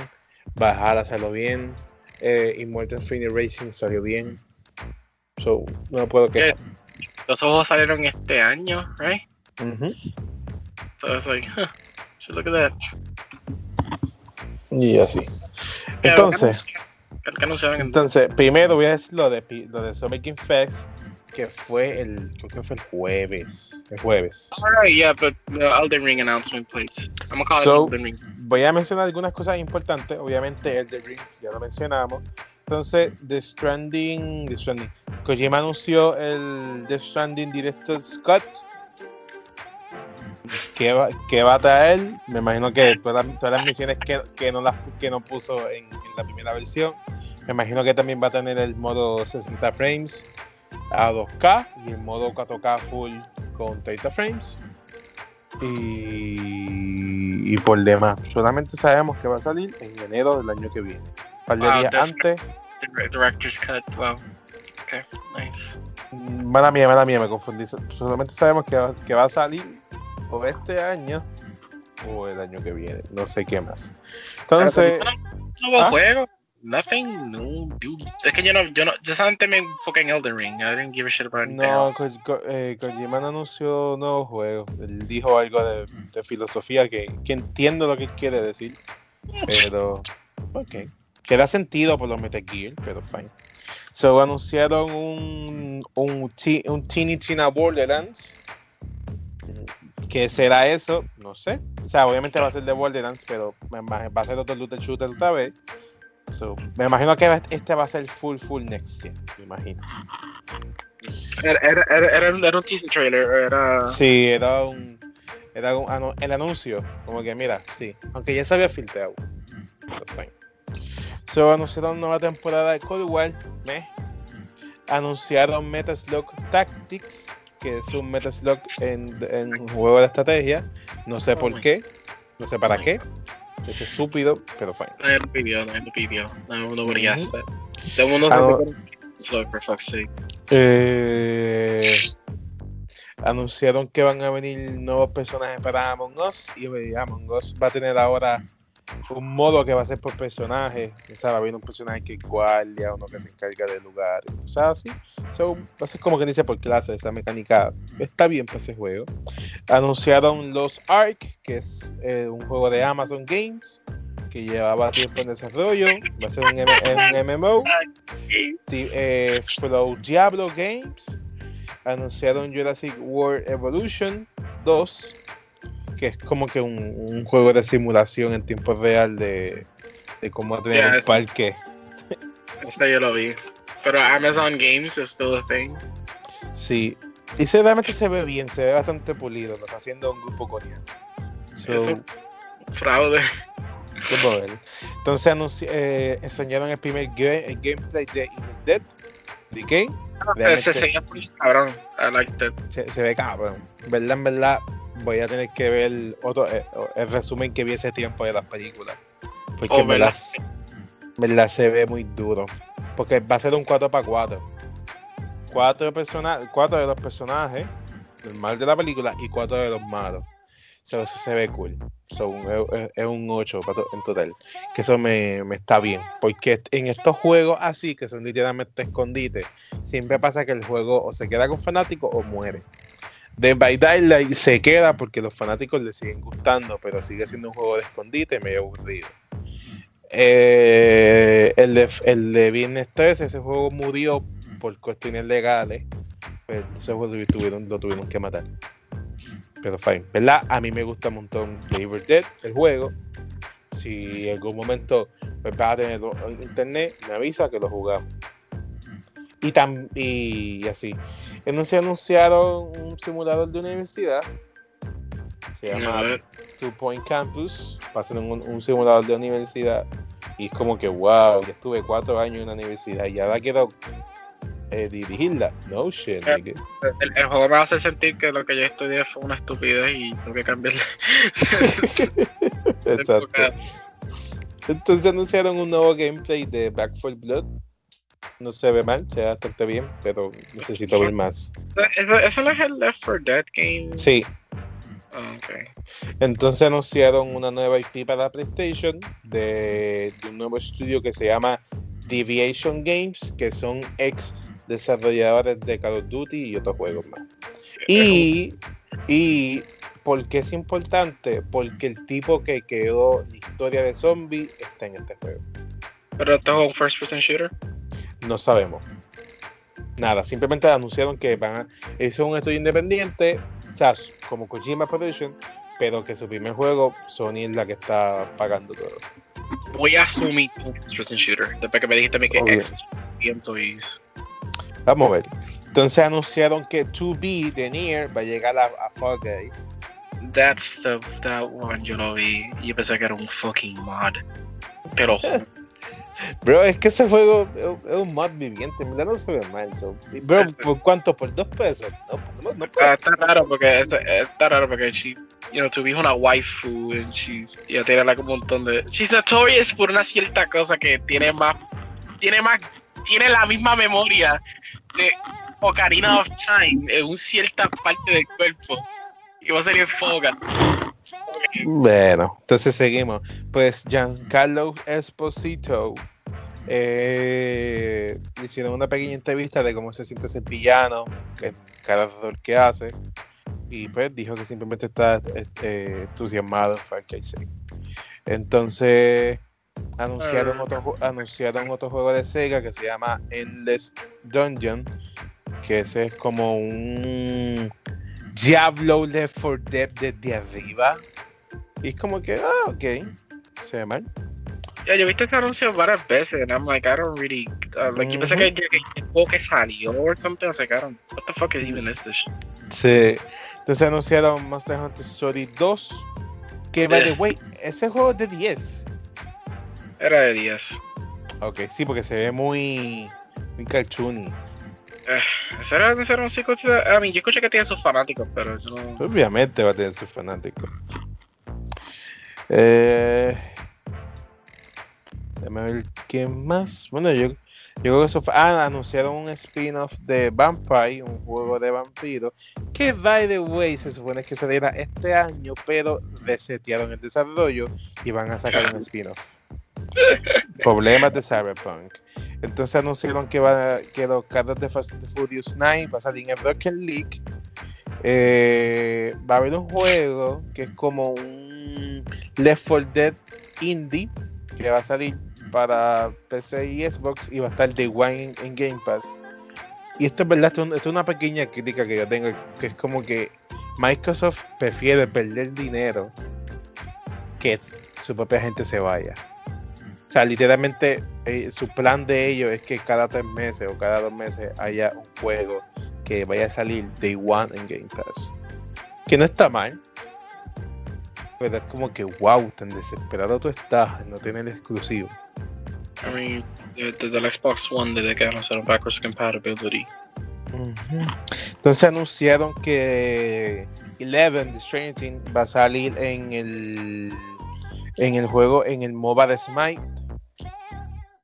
Bajar salió bien, eh, Immortal Phoenix Racing salió bien. So, no puedo quejar. Los ojos salieron este año, right? Ujú. So it's like, huh, should look at that. Y así. Entonces, ¿qué anunciaron en entonces, primero voy a decir lo de, lo de Summer Game Fest, que fue el, creo que fue el jueves. El jueves. Alright, yeah, but the Elden Ring announcement, please. I'm gonna call So- it Elden Ring. Voy a mencionar algunas cosas importantes. Obviamente, el de Ring, ya lo mencionamos. Entonces, The Stranding, The Stranding. Kojima anunció el The Stranding Director Scott. Que va, que va a traer, me imagino que todas las, todas las misiones que, que no las que no puso en, en la primera versión, me imagino que también va a tener el modo 60 frames a 2K y el modo 4K full con 30 frames. Y, y por demás, solamente sabemos que va a salir en enero del año que viene. Un par de Wow, días that's- antes. The director's cut. Wow. Okay, nice. Mala mía, mala mía, me confundí. So- Solamente sabemos que va, que va a salir o este año o el año que viene. No sé qué más. Entonces, ¿No hubo ¿Ah? juego? Nothing? No, dude. Es que yo no, yo no, yo solamente me enfoqué en Elden Ring. I didn't give a shit about anything no, else. Ko- Ko- eh, Kojima no anunció nuevos juegos. Él dijo algo de, de filosofía que, que entiendo lo que quiere decir. Pero, ok. Que sentido por los Metal Gear, pero fine. So, anunciaron un, un, un Teeny Tina Borderlands. ¿Qué será eso? No sé. O sea, obviamente va a ser de Borderlands, pero va a ser otro looter shooter otra vez. So, me imagino que este va a ser full, full next gen. Me imagino. Era, era, era, un- era un teaser trailer. Era. Sí, era un. Era un anu- el anuncio. Como que, mira, sí. Aunque ya se había filtrado. So, fine. So, anunciaron nueva temporada de Cold War. meh. Anunciaron Metaslug Tactics. Que es un Metaslug en, en un juego de estrategia. No sé Oh por qué. No sé para qué. Es estúpido, pero fine. Nadie lo pidió, nadie lo pidió. Ujú. asked that. Todo el mundo Slow, for fuck's sake. Eh, anunciaron que van a venir nuevos personajes para Among Us y eh, Among Us va a tener ahora un modo que va a ser por personaje. O sea, va a haber un personaje que guardia, uno que se encarga del lugar, o así. So, va a ser como que dice por clase, esa mecánica está bien para ese juego. Anunciaron los Ark, que es eh, un juego de Amazon Games que llevaba tiempo en desarrollo, va a ser un, MMO. Di- eh, Flow Diablo Games anunciaron Jurassic World Evolution 2, que es como que un, un juego de simulación en tiempo real de, de cómo tener Yeah, un es- parque. Este yo lo vi. Pero Amazon Games is still a thing. Sí, y se, realmente se ve bien, se ve bastante pulido, lo está haciendo un grupo coreano. So, Eso- Fraude. qué poder. Entonces anunci- eh, enseñaron el primer ga- el gameplay de Evil Dead. Decay. Realmente- Ese se muy cabrón. I liked it. se, se ve cabrón. ¿Verdad? En verdad, voy a tener que ver otro, eh, el resumen que vi ese tiempo de las películas. Porque Oh, verdad, ¿verdad? en verdad se ve muy duro. Porque va a ser un 4 para 4. Cuatro, persona- cuatro de los personajes, el mal de la película, y cuatro de los malos. So, eso se ve cool. So, es, es un 8 pa- en total. Que eso me, me está bien. Porque en estos juegos así, que son literalmente escondites, siempre pasa que el juego o se queda con fanáticos o muere. Dead by Daylight se queda porque los fanáticos le siguen gustando, pero sigue siendo un juego de escondite medio aburrido. Eh, el, de, el de Viernes 13, ese juego murió por cuestiones legales. Pues ese juego lo tuvieron, que matar. Pero fine, ¿verdad? A mí me gusta un montón Evil Dead, el juego. Si en algún momento pues, vas a tener en internet, me avisa que lo jugamos. Y, tam, y así. Entonces anunciaron un simulador de universidad. Se llama No, Two Point Campus. Va a ser un, un simulador de universidad. Y es como que, wow, ya estuve cuatro años en la universidad y ahora quiero eh, dirigirla. No shit, Eh, el juego me hace sentir que lo que yo estudié fue una estupidez y tengo que cambiarle. Exacto. Entonces anunciaron un nuevo gameplay de Back 4 Blood. No se ve mal, se ve bastante bien, pero necesito ver más. ¿Eso, no es el Left 4 Dead game? Sí, Ah, ok. entonces anunciaron una nueva IP para PlayStation de, de un nuevo estudio que se llama Deviation Games, que son ex desarrolladores de Call of Duty y otros juegos más. Y, y ¿por qué es importante? Porque el tipo que quedó la historia de zombie está en este juego. ¿Pero esto es un first person shooter? No sabemos. Nada, simplemente anunciaron que van a. Es un estudio independiente, o sea, como Kojima Production, pero que su primer juego, Sony es la que está pagando todo. Voy a asumir person shooter. Después que me dijiste a mí que es Vamos a ver. Entonces anunciaron que 2B de Nier va a llegar a, a Fall Guys. That's the that one yo lo vi. Yo pensé que era un fucking mod. Pero Bro, es que ese juego es un- es mod viviente, mira, no se ve mal. so. Bro, ¿por cuánto? ¿Por dos pesos? No, no, no puede ah, está raro porque eso, está raro porque she, you know, tu hijo una waifu and she's, ella tiene like, un montón de, she's notorious por una cierta cosa que tiene más, tiene más, tiene la misma memoria de Ocarina of Time en una cierta parte del cuerpo. Y va a salir foga. Bueno, entonces seguimos. Pues Giancarlo Esposito eh, hicieron una pequeña entrevista de cómo se siente ese villano, cada que hace, y pues dijo que simplemente está este, entusiasmado en Far Cry 6. Entonces anunciaron otro, anunciaron otro juego de Sega que se llama Endless Dungeon, que ese es como un Diablo Left 4 Dead desde arriba. Y es como que, ah, ok, se ve mal. Ya, yo he visto este anuncio varias veces and I'm like, I don't really, uh, like, yo pensé que, que, que que salió or something, o don't, what the fuck is even this shit? Sí. Entonces anunciaron Monster Hunter Story 2. Que, by the Eh. way, ese juego es de 10. Era de 10. Ok, sí, porque se ve muy, muy cartoony. ¿Ese era, ese era un psico? I mean, yo escuché que tiene sus fanáticos, pero yo no. Obviamente va a tener sus fanáticos. Eh, más. Bueno, yo, yo creo que eso fue. Ah, anunciaron un spin-off de Vampire, un juego de vampiros. Que, by the way, se supone que saliera este año, pero resetearon el desarrollo y van a sacar un spin-off. Problemas de Cyberpunk. Entonces anunciaron que, va, que los carros de Fast and Furious 9 va a salir en Rocket League. Eh, va a haber un juego que es como un Left 4 Dead indie que va a salir para PC y Xbox y va a estar de One en, Game Pass. Y esto es verdad, esto es una pequeña crítica que yo tengo, que es como que Microsoft prefiere perder dinero que su propia gente se vaya. O sea, literalmente eh, su plan de ellos es que cada tres meses o cada dos meses haya un juego que vaya a salir Day One en Game Pass. Que no está mal. Pero es como que, wow, tan desesperado tú estás no tener exclusivo. I mean, desde del Xbox One, desde que anunciaron backwards compatibility. Entonces anunciaron que Eleven de Stranger Things va a salir en el en el juego, en el MOBA de Smite.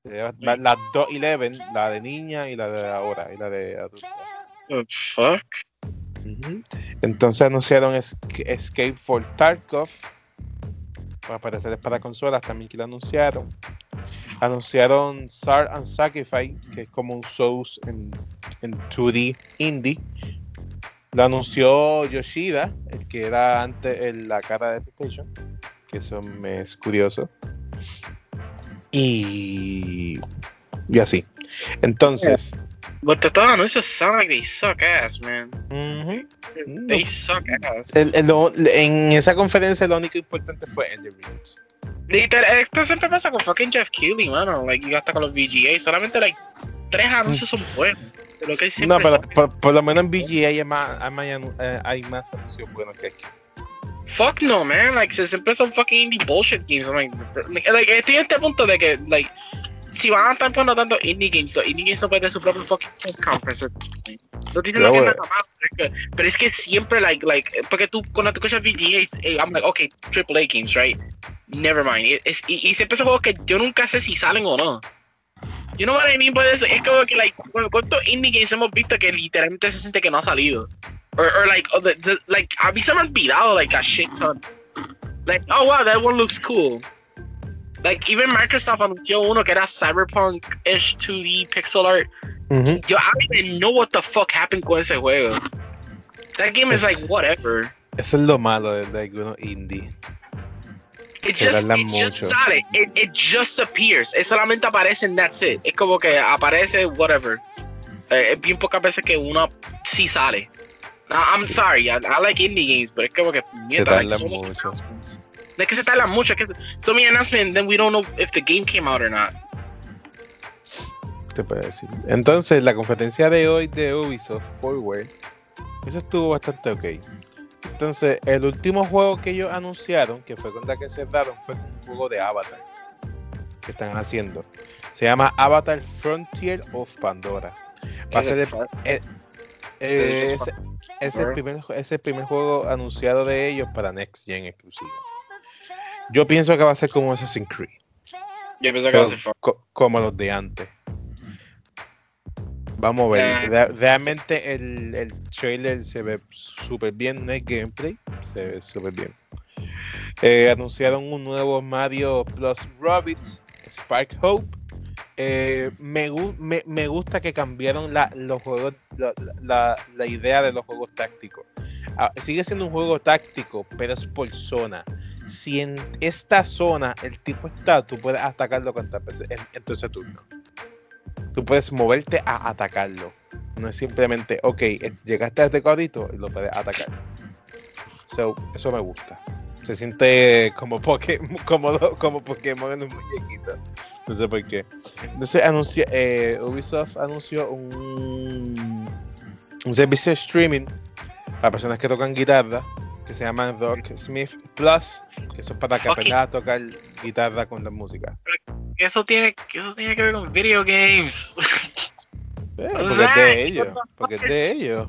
Eh, va- Las dos Eleven, la de niña y la de ahora, y la de adulta. Fuck? Entonces anunciaron Esca- Escape for Tarkov. Va a aparecer para consolas también que lo anunciaron. Anunciaron Sar and Sacrifice, que es como un Souls en, en 2D indie. Lo anunció Yoshida, el que era antes el- la cara de PlayStation, que eso me es curioso. Y, y así. Entonces, But the los anuncios sound like they suck ass, man. ujú. They suck ass. El- el- lo- en esa conferencia lo único importante fue el de Rings. Literal, esto siempre pasa con fucking Jeff Keighley, mano. Like, y hasta con los VGA. Solamente, like, tres anuncios son buenos. Lo que No, pero por, por lo menos en VGA hay más, hay más, eh, hay más anuncios buenos que aquí. Fuck no, man. Like, se- siempre son fucking indie bullshit games. I'm like, like, estoy en este punto de que, like, si van a estar poniendo tanto indie games, los indie games no pueden tener su propio fucking press conference. No dicen Pero que nada más, pero es que- siempre, like, like, porque tú, cuando tú escuchas VGA, eh, I'm like, okay, AAA games, right? Never mind. Y- es- y, y siempre son juegos que yo nunca sé si salen o no. You know what I mean? Pues es como que, like, cu- ¿cuántos indie games hemos visto que literalmente se siente que no ha salido? Or, or like, oh, the, the- like, a mí se me ha olvidado, like, a shit ton. Like, oh wow, that one looks cool. Like, even Microsoft anunció uno que era Cyberpunk-ish 2D pixel art. Yo, I don't even know what the fuck happened con ese juego. That game is, like, whatever. Eso es lo malo de, de algunos indie. It just, it just sale. It, it just appears. Es solamente aparece and that's it. Es como que aparece whatever. Eh, es bien pocas veces que uno sí sale. I'm sí. sorry, I, I, like indie games, pero es como que mierda, se like, so mucho. Es que se tarda mucho. Que so many announcements, then we don't know if the game came out or not. Te puedo decir. Entonces, la conferencia de hoy de Ubisoft Forward, eso estuvo bastante ok. Entonces, el último juego que ellos anunciaron, que fue con la que cerraron, fue un juego de Avatar que están haciendo. Se llama Avatar Frontier of Pandora. Va a ser el, el, es, es, el primer, es el primer juego anunciado de ellos para Next Gen exclusivo. Yo pienso que va a ser como Assassin's Creed. Yo pienso que va a ser co como los de antes. Vamos a ver. Yeah. Realmente el, el, trailer se ve súper bien, no hay gameplay, se ve súper bien. Eh, anunciaron un nuevo Mario Plus Rabbits, Spark Hope. Eh, me, me, me, gusta que cambiaron la, los juegos, la, la, la, idea de los juegos tácticos. Ah, sigue siendo un juego táctico, pero es por zona. Si en esta zona el tipo está, tú puedes atacarlo veces en, en tu ese turno tú puedes moverte a atacarlo. No es simplemente, ok, eh, llegaste a este cuadrito y lo puedes atacar. So, eso me gusta. Se siente como, poke, como, como Pokémon en un muñequito. No sé por qué. Entonces, anuncia, eh, Ubisoft anunció un, un servicio de streaming para personas que tocan guitarra que se llama Rock Smith Plus, que son para que aprendas a tocar guitarra con la música eso tiene, eso tiene que ver con video games. Eh, porque es de ellos. Porque es de ellos.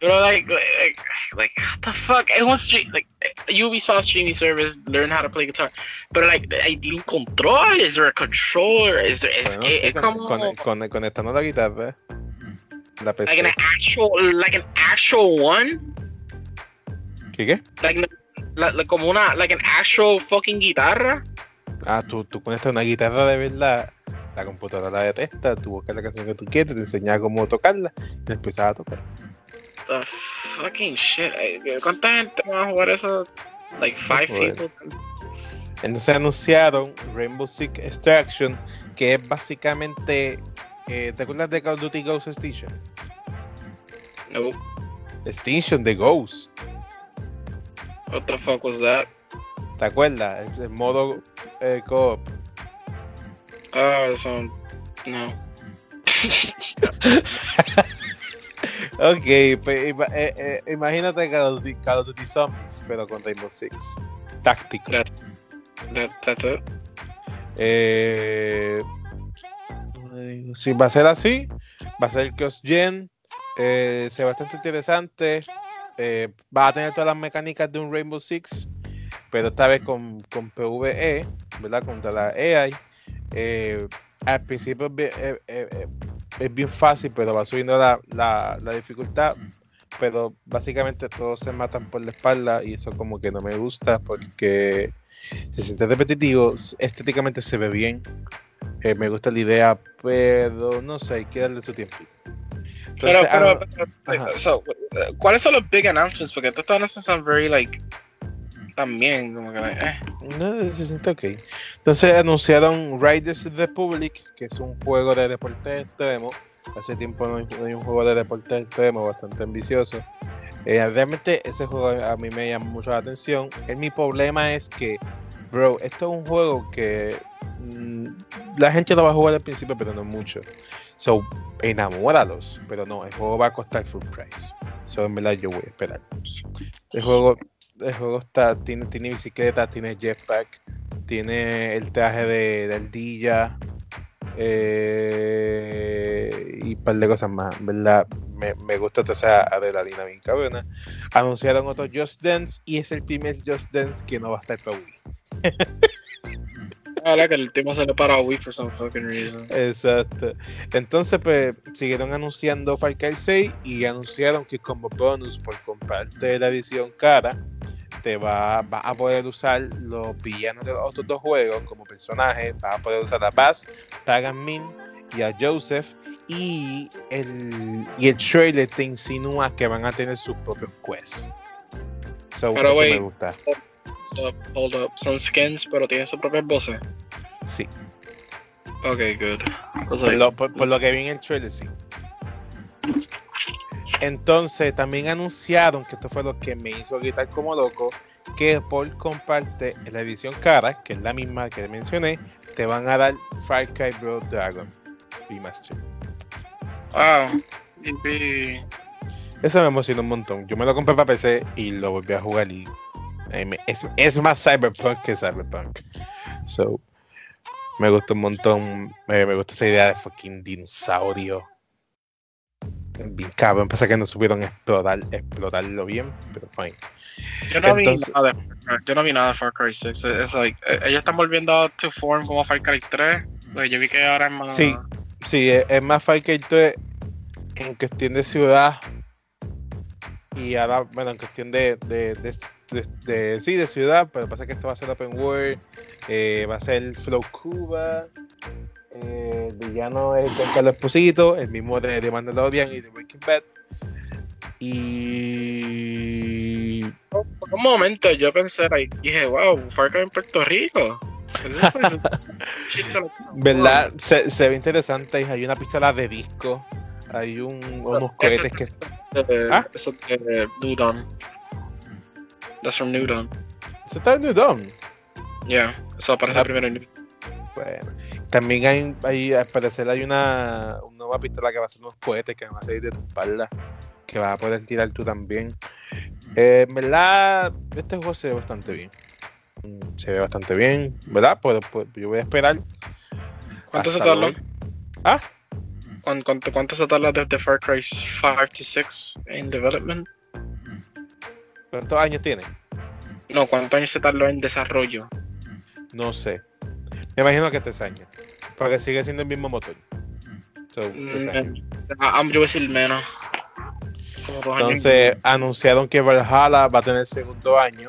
Pero like, like, like, what the fuck? Es un stream, like, Ubisoft streaming service, learn how to play guitar. Pero like, hay un control, is there a controller? Is there, is, bueno, sí, con. Con, con, conectando la guitarra. La PC. Like an actual, like an actual one? ¿Qué qué? Like, like, como una, like an actual fucking guitarra? Ah, tú, tú conectas una guitarra de verdad, la computadora la detecta, tú buscas la canción que tú quieres, te enseña cómo tocarla y después a tocar. The fucking shit. ¿Cuánta gente va a jugar eso? Like five people. Entonces anunciaron Rainbow Six Extraction, que es básicamente. Eh, ¿Te acuerdas de Call of Duty Ghost Extinction? No. Extinction de Ghost. What the fuck was that? ¿Te acuerdas? El, modo eh, co-op. Ah, eso. No. ok, pues, eh, eh, imagínate Call of, Duty, Zombies, pero con Rainbow Six. Táctico. That, that, that's it. Eh, si va a ser así, va a ser Cross Gen. Eh, se bastante interesante. Eh, va a tener todas las mecánicas de un Rainbow Six pero esta vez con, con PvE, ¿verdad? Contra la AI. Eh, al principio es bien, eh, eh, fácil, pero va subiendo la, la, la, dificultad. Pero básicamente todos se matan por la espalda y eso como que no me gusta porque se siente repetitivo, estéticamente se ve bien. me gusta la idea, pero no sé, hay que darle su. Entonces, pero, pero, pero so, ¿cuáles son los big announcements? Porque announcements son very like también, como que. Eh. No, se ok. Entonces anunciaron Riders Republic, que es un juego de deporte extremo. Hace tiempo no hay, un juego de deporte extremo bastante ambicioso. Eh, realmente ese juego a mí me llama mucho la atención. El, mi problema es que, bro, esto es un juego que mmm, la gente lo va a jugar al principio, pero no mucho. So, enamóralos. Pero no, el juego va a costar full price. So, en verdad, yo voy a esperar. El juego el juego está, tiene, tiene bicicleta, tiene jetpack, tiene el traje de, de eh, y un par de cosas más. ¿Verdad? Me, me gusta toda esa adrenalina bien cabrona. Anunciaron otro Just Dance y es el primer Just Dance que no va a estar para Wii. Ah, que el tema salió para Wii for some fucking reason. Exacto. Entonces, pues, siguieron anunciando Far Cry 6 y anunciaron que como bonus por comprarte la edición cara, te va, va, a poder usar los villanos de los otros dos juegos como personajes. Vas a poder usar a Bass, Pagan Min y a Joseph. Y el, y el trailer te insinúa que van a tener sus propios quests. So, Pero, eso wait. me gusta. Hold up, hold up. Son skins, pero tienen sus propias voces. Sí. Ok, good. Entonces, Por lo, por- por lo que vi en el trailer, sí. Entonces, también anunciaron, que esto fue lo que me hizo gritar como loco, que Paul comparte en la edición cara, que es la misma que mencioné, te van a dar Far Cry Blood Dragon Remaster. Ah, y- Eso me emociona un montón. Yo me lo compré para PC y lo volví a jugar y es, es más Cyberpunk que Cyberpunk. So, me gusta un montón. eh, me gusta esa idea de fucking dinosaurio. Bien cabrón, pasa que no supieron explorar, explorarlo bien, pero fine. Yo no Entonces- vi nada de Far Cry. Yo no vi nada de Far Cry 6. Es like, eh, ellos están volviendo to form como Far Cry 3. Pues yo vi que ahora es más. Sí. Sí, es, es más Far Cry 3 en cuestión de ciudad y ahora, bueno, en cuestión de, de, de, de- de- sí, de ciudad, pero pasa que esto va a ser open world, eh, va a ser Flow Cuba, eh, el villano es Carlos Esposito, el mismo de, de Mandalorian y de Breaking Bad. Y Por un momento yo pensé, like, dije, wow, Far Cry en Puerto Rico. Verdad, se, se ve interesante, hay una pistola de disco, hay un, unos cohetes que Eh, ¿Ah? Eso de New Dawn. That's from New Dawn. se está en New Dawn. Yeah, eso aparece Ah. primero en New Bueno, también hay, hay al parecer hay una, una nueva pistola que va a hacer unos cohetes que van a salir de tu espalda, que vas a poder tirar tú también. Eh, en verdad, este juego se ve bastante bien. Se ve bastante bien, ¿verdad? Pues, pues, yo voy a esperar. ¿Cuánto se tardó? Ah, ¿Cuán- ¿Cuánto, cuánto se tarda desde Far Cry 5 to 6 en development? ¿Cuántos años tiene? No, ¿cuántos años se tardó en desarrollo? No sé. Me imagino que tres años. Porque sigue siendo el mismo motor. So, tres años. Mm, ah, ah, yo voy a decir menos. Entonces anunciaron que Valhalla va a tener segundo año,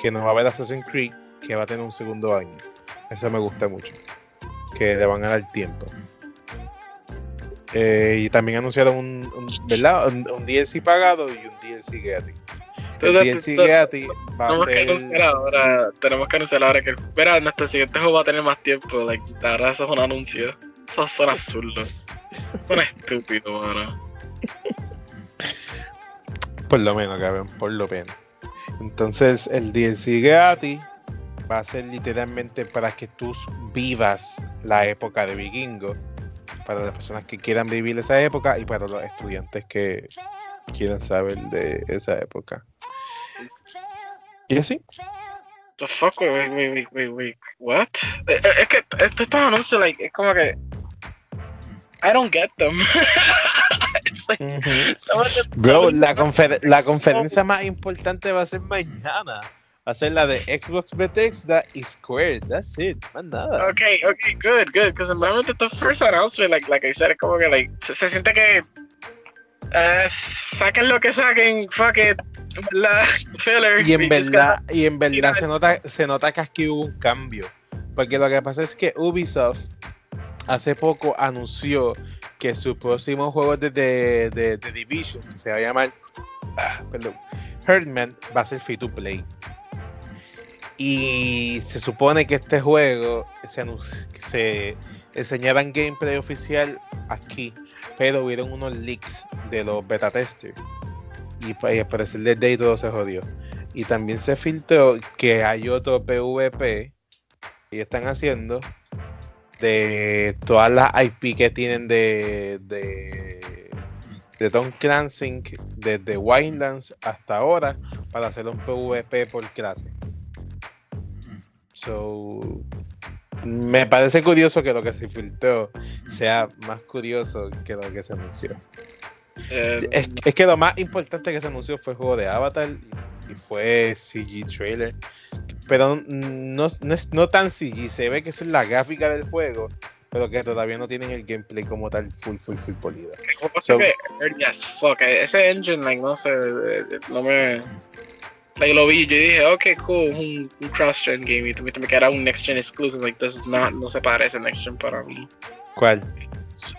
que no va a haber Assassin's Creed, que va a tener un segundo año. Eso me gusta mucho, que le van a dar tiempo. Eh, y también anunciaron un, un- ¿verdad? Un, un DLC pagado y un DLC gratis. El Tú- tú- DLC tú- gratis va a Tenemos que anunciar ser... ahora, tenemos que anunciar ahora que verá, nuestro siguiente juego va a tener más tiempo, like, ahora eso es un anuncio. Eso suena absurdo. Suena estúpido, mano. Por lo menos, cabrón, por lo menos. Entonces, el DLC gratis va a ser literalmente para que tú vivas la época de vikingo. Para las personas que quieran vivir esa época y para los estudiantes que quieran saber de esa época. Y así. The fuck, wait, wait, wait, wait, wait, wait, what? Eh, eh, Es que estos anuncios, like, es como que. I don't get them. Like, of the- Bro, la, the- confer- la so- conferencia más importante va a ser mañana. Va a ser la de Xbox Bethesda y Square. That's it. Más nada. Okay, okay, good, good. Because realmente the first announcement, like, like I said, es como que like, se, se siente que eh, saquen lo que saquen, fuck it, la filler. Y en verdad, y en verdad se nota, se nota que aquí hubo un cambio. Porque lo que pasa es que Ubisoft hace poco anunció que su próximo juego de, de, de- de Division, que se va a llamar ah, perdón, Herdman, va a ser free to play. Y se supone que este juego se, se enseñaran gameplay oficial aquí, pero hubieron unos leaks de los beta testers. Y, pa- y al parecer desde ahí todo se jodió. Y también se filtró que hay otro PvP que están haciendo de todas las IP que tienen de, de, de Tom Clancy desde Wildlands hasta ahora para hacer un PvP por clase. So, me parece curioso que lo que se filtró sea más curioso que lo que se anunció. eh, Es, es que lo más importante que se anunció fue el juego de Avatar y, y fue CG trailer. Pero no, no es no tan CG, se ve que es la gráfica del juego, pero que todavía no tienen el gameplay como tal full, full, full polido. so- que as fuck, eh, ese engine, like, no sé, eh, no me. Like, lo vi, yo dije, ok, cool, un, un cross-gen game. Y me que era un next-gen exclusive. Like, this is not, no se parece next-gen para mí. ¿Cuál?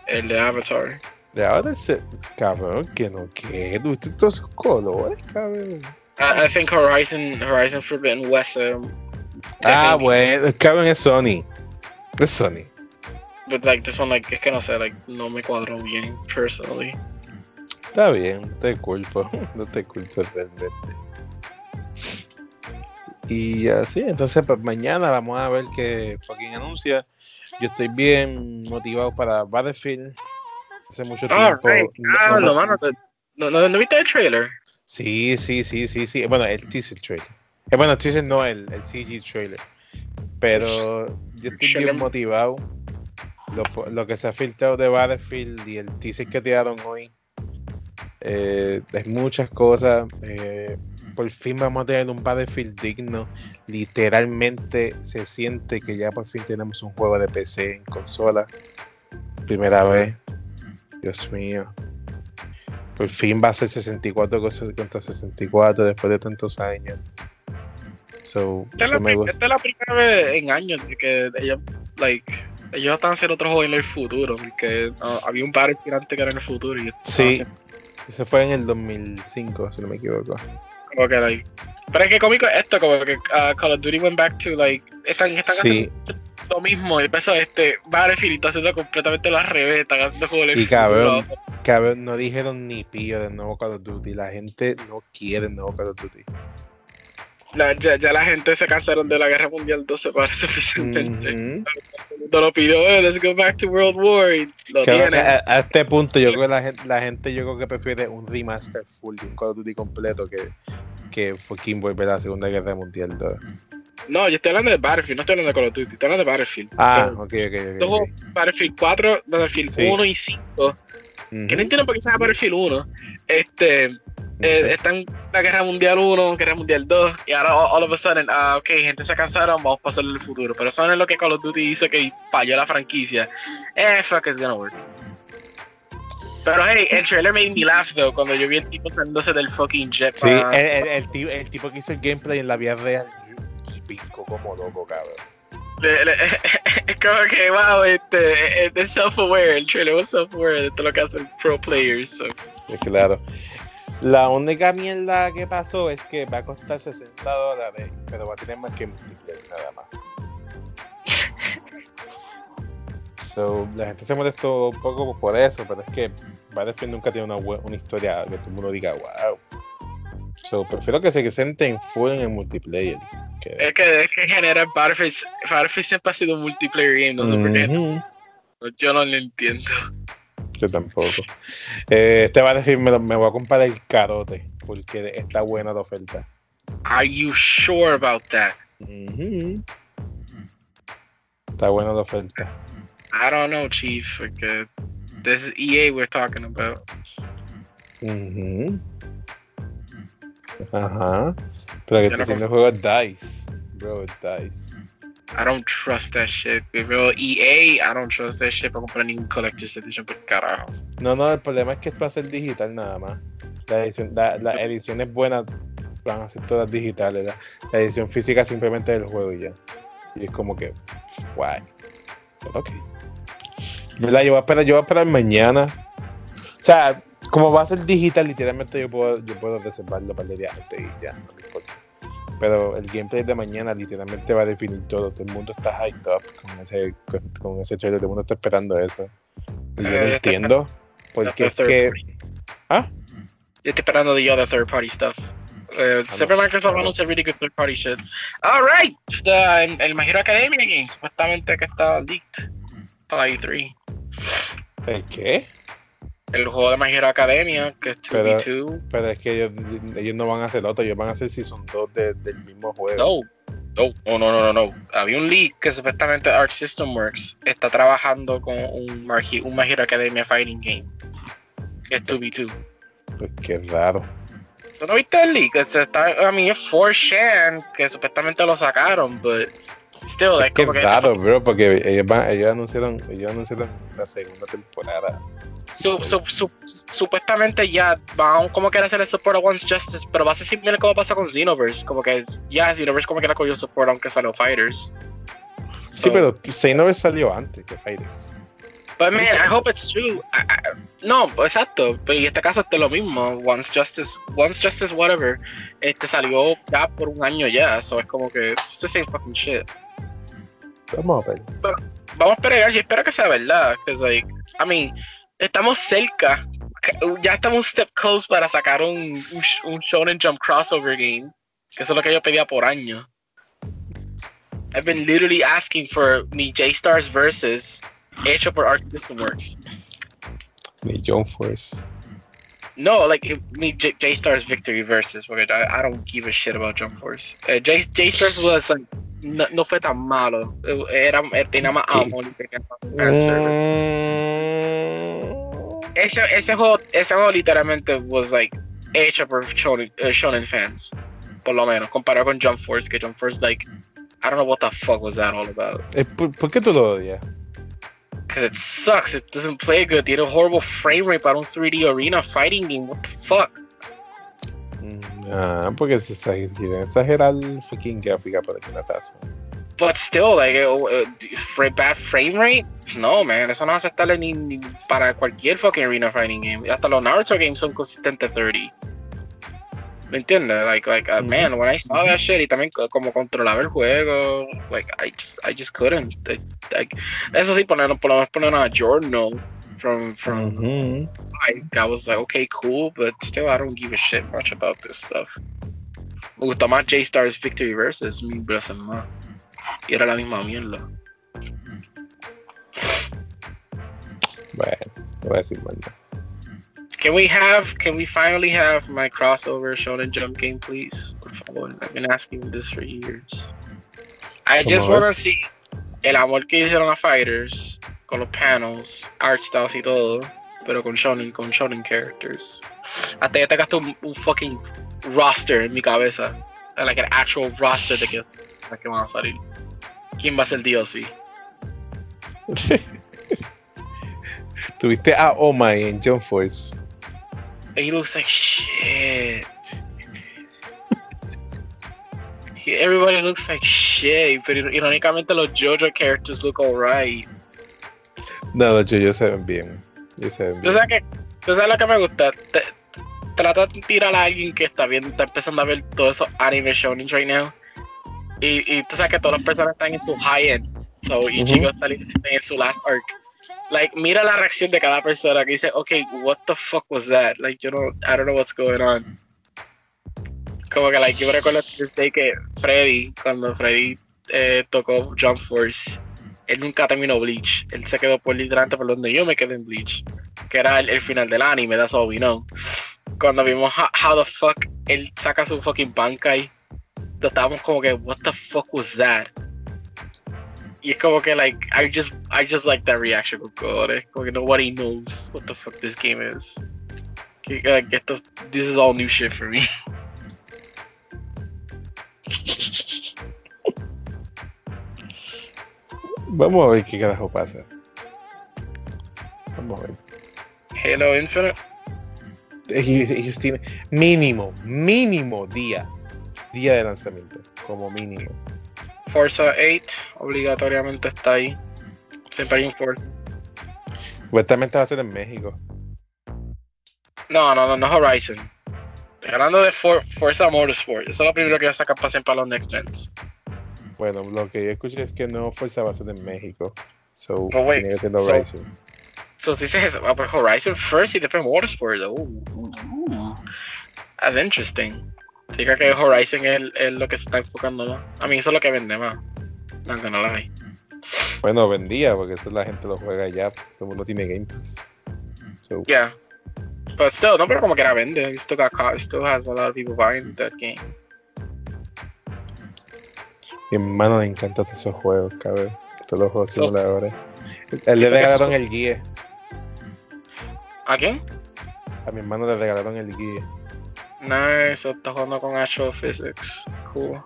El de Avatar. De Avatar, se... cabrón, que no, que tuviste todos esos colores, cabrón. I, I think Horizon, Horizon Forbidden West. Um, ah, bueno, cabrón es Sony. Es Sony. But like this one, like, es que no sé, like, no me cuadró bien, personally. Está bien, no te culpo, no te culpo realmente. Y así, entonces pues mañana vamos a ver qué fucking anuncia. Yo estoy bien motivado para Battlefield. Hace mucho tiempo. right. no- Ah, no- mano, ¿no, no, no viste el trailer? Sí, sí, sí, sí, sí. Bueno, el teaser trailer. Eh, bueno, el teaser no, el, el CG trailer. Pero yo estoy bien motivado. Lo, lo que se ha filtrado de Battlefield y el teaser que tiraron hoy. Eh, es muchas cosas. eh, por fin vamos a tener un Battlefield digno. Literalmente se siente que ya por fin tenemos un juego de PC en consola. Primera vez. Dios mío. Por fin va a ser 64 cosas contra 64 después de tantos años. So, Esta es, me gusta. esta es la primera vez en años que ellos, like, ellos están haciendo otro juego en el futuro. Porque ah, había un Battlefield antes que era en el futuro. Y Sí, se fue en el 2005, si no me equivoco. Como que, like, pero es que cómico es esto, como que ah, Call of Duty went back to, like, están, están Sí, haciendo lo mismo. Y empezó este Battlefield está haciendo completamente la revés. Están haciendo juego en el Y cabrón. cabrón, no dijeron ni pillo del nuevo Call of Duty. La gente no quiere el nuevo Call of Duty. La- ya, ya la gente se cansaron de la Guerra Mundial 2 se parece suficientemente. Todo el mundo lo pidió, "Eh, let's go back to World War. Y lo tienen. a, a este punto, yo creo que la gente, la gente yo creo que prefiere un remaster full de un Call of Duty completo que, que fucking volver a la Segunda Guerra Mundial. todo. No, yo estoy hablando de Battlefield, no estoy hablando de Call of Duty, estoy hablando de Battlefield. Ah, ok, ok, ok. Dos ok. Battlefield 4, Battlefield Sí. 1 y 5, que no entiendo por qué se llama Battlefield 1. Este, No eh, están la Guerra Mundial 1, Guerra Mundial 2, y ahora all, all of a sudden, ah, ok, gente se cansaron, vamos a pasarle el futuro. Pero eso no es lo que Call of Duty hizo que falló la franquicia. Eh, fuck, it's gonna work. Pero hey, el trailer made me laugh though, cuando yo vi el tipo saliéndose del fucking jet. Sí, el, el- el tipo, el tipo que hizo el gameplay en la vida real pico como loco, cabrón. Es como que, wow, este, es self-aware, el trailer was self-aware de todo lo que hacen pro players. so. Claro. La única mierda que pasó es que va a costar 60 dólares, pero va a tener más que multiplayer nada más. So, la gente se molestó un poco por eso, pero es que Battlefield nunca tiene una, una historia que todo el mundo diga, wow. So, prefiero que se centren full en el multiplayer. que- Es que, es que en general Battlefield, Battlefield siempre ha sido un multiplayer game, no sé por qué. Yo no lo entiendo. Yo tampoco. Eh, este Battlefield me, lo- me voy a comprar el carote, porque está buena la oferta. Are you sure about that? Ujú. Está buena la oferta. I don't know, Chief, porque this is EA we're talking about. Ujú. Ajá. Pero que está no juego DICE. Bro, DICE. I don't trust that shit. Bro, EA, I don't trust that shit para comprar ningún Collector's Edition por carajo. No, no, el problema es que esto va a ser digital nada más. La edición, la, las ediciones buenas van a ser todas digitales. La, la edición física simplemente del juego y ya. Y es como que, guay. Pero ok. ¿Verdad? Yo voy a esperar, yo voy a esperar mañana. O sea, como va a ser digital, literalmente yo puedo, yo puedo reservarlo para el día antes y ya, no. Pero el gameplay de mañana literalmente va a definir todo. Todo el mundo está hyped up con ese, con, con ese trailer. Todo el mundo está esperando eso. Y yo Eh, no estoy entiendo. Porque es que. ¿Ah? Yo estoy esperando the other third party stuff. Uh, siempre. Microsoft anuncia really good third party shit. Alright, el, el My Hero Academia game, supuestamente que está leaked para E3. ¿El qué? El juego de My Hero Academia, que es Pero- 2v2. Pero es que ellos, ellos no van a hacer otro, ellos van a hacer Season 2 de- del mismo juego. No, no, no, no, no, no. Había un leak que supuestamente Arc System Works está trabajando con un, un My Hero Academia Fighting Game. Que es 2v2. Pues qué raro. ¿Tú no viste el leak? It's- Está, I mean, es for Shan, que supuestamente lo sacaron, but still, es es que raro, bro, porque ellos, van, ellos, anunciaron, ellos anunciaron la segunda temporada. Su, su, su, supuestamente ya van como quiere hacer el support a Once Justice, pero va a ser similar como pasa con Xenoverse, como que ya Xenoverse como que la cogió support aunque salió Fighters. Sí, pero Xenoverse salió antes que Fighters. But man, I hope it's true. I, I, no, exacto. Pero en este caso es lo mismo. Once Justice, Once Justice, whatever. Este salió ya por un año ya. So es como que it's the same fucking shit. Vamos a ver. Pero, vamos a esperar. Yo espero que sea verdad. Because like, I mean, estamos cerca. Ya estamos un step close para sacar un, un, un Shonen Jump crossover game. Que eso es lo que yo pedía por año. I've been literally asking for me J-Stars versus hecho por Arc System Works. Ni Jump Force. No, like me J, J Star's Victory versus, I, I don't give a shit about Jump Force. Uh, J, J Star's was like, no, no fue tan malo. Era, tenía más amor tenía más fanservice. Ese, ese, juego, ese juego literalmente was like hecho por shonen, uh, shonen fans. Por lo menos, comparado con Jump Force, que Jump Force, like, I don't know what the fuck was that all about. Eh, ¿Por, ¿por qué tú lo odias? Because it sucks. It doesn't play good. Tiene a horrible frame rate para un 3D arena fighting game. What the fuck? Ah, porque se quieren exagerar el fucking gráfica para que natazo. But still, like, uh, bad frame rate? No, man. Eso no va a aceptarle ni, ni para cualquier fucking arena fighting game. Hasta los Naruto games son consistentes 30. ¿Me entiendes? Like, like, uh, man, when I saw that shit, y también como controlaba el juego, like, I just, I just couldn't. Like, eso sí, por lo menos poner a Journal from, from, mm -hmm. I, I was like, okay, cool, but still, I don't give a shit much about this stuff. Me gustó más J-Stars Victory Versus, mi brazo más. Y era la misma mierda. Bueno, no voy a decir. Can we have? Can we finally have my crossover Shonen Jump game, please? I've been asking this for years. I just want to see el amor que hicieron a Fighters con los panels, art styles y todo, pero con Shonen, con Shonen characters. Hasta ya te gasté un, un, fucking roster en mi cabeza, like an actual roster de que, de que van a salir. ¿Quién va a ser DLC? Tuviste a Omai en Jump Force. He looks like shit. Everybody looks like shit, pero irónicamente los JoJo characters look alright. No, los JoJo se ven bien. Se ven bien. ¿Tú, sabes que, ¿Tú sabes lo que me gusta? Te, trata de tirar a alguien que está viendo, está empezando a ver todos esos anime shonen right now. Y, y tú sabes que todas las personas están en su high end. So, y uh -huh. chicos están en su last arc. like mira la reacción de cada persona que dice, okay, what the fuck was that? Like, you know, I don't know what's going on. Como que, like, yo me recuerdo que Freddy, cuando Freddy eh, tocó Jump Force, él nunca terminó Bleach. Él se quedó por literalmente por donde yo me quedé en Bleach, que era el, el final del anime, that's all we know. Cuando vimos how, how the fuck él saca su fucking Bankai, estábamos como que, what the fuck was that? y es como que like I just I just like that reaction cojones como que nobody knows what the fuck this game is que, like, esto, this is all new shit for me vamos a ver qué carajo pasa vamos a ver Halo Infinite ellos tienen mínimo mínimo día día de lanzamiento como mínimo Forza 8 obligatoriamente está ahí. Siempre hay un Forza. Supuestamente va a ser en México. No, no, no, no Horizon. Estoy hablando de For Forza Motorsport. Eso es lo primero que voy a sacar para para los Next Gens. Bueno, lo que yo escuché es que no Forza va a ser en México. So, oh, wait, ser Horizon. So, so dices va por Horizon first y después Motorsport. Oh, ooh, that's interesting. Diga que Horizon es, es, lo que se está enfocando más. A mí eso es lo que vende más. Aunque no la hay. Bueno, vendía, porque eso la gente lo juega ya. Todo el mundo tiene Game Pass. So. Yeah. But still, no, pero como que la vende. It still, got, it still has a lot of people buying that game. Mi hermano le encantan esos juegos, cabrón. Todos los juegos simuladores. Él le regalaron el guía. ¿A quién? A mi hermano le regalaron el guía. Nice, está jugando con Astrophysics. Cool.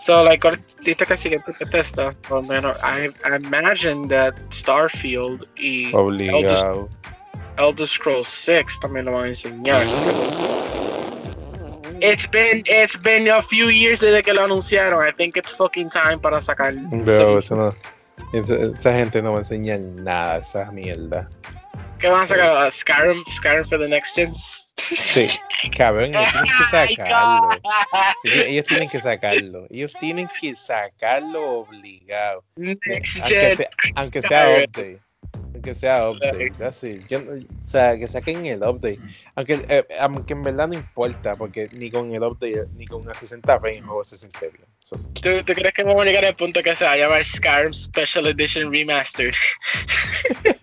So, like, ahorita que sigue Bethesda, por lo menos, I, I imagine that Starfield y Obligado. Elder Scrolls 6 también lo van a enseñar. It's been, it's been a few years desde que lo anunciaron. I think it's fucking time para sacar. Bro, eso no. Esa, esa gente no va a enseñar nada, esa mierda. ¿Qué van a sacar? Uh, Skyrim, Skyrim for the next gen. Sí, cabrón, ellos tienen que sacarlo. Ellos, ellos tienen que sacarlo. Ellos tienen que sacarlo obligado. Next Aunque gen. sea, aunque sea update. Aunque sea update. Así. Yo, o sea, que saquen el update. Aunque, eh, aunque en verdad no importa, porque ni con el update ni con una 60 frames el juego se siente bien. So, ¿Tú, ¿Tú crees que vamos a llegar al punto que se va a llamar Skyrim Special Edition Remastered?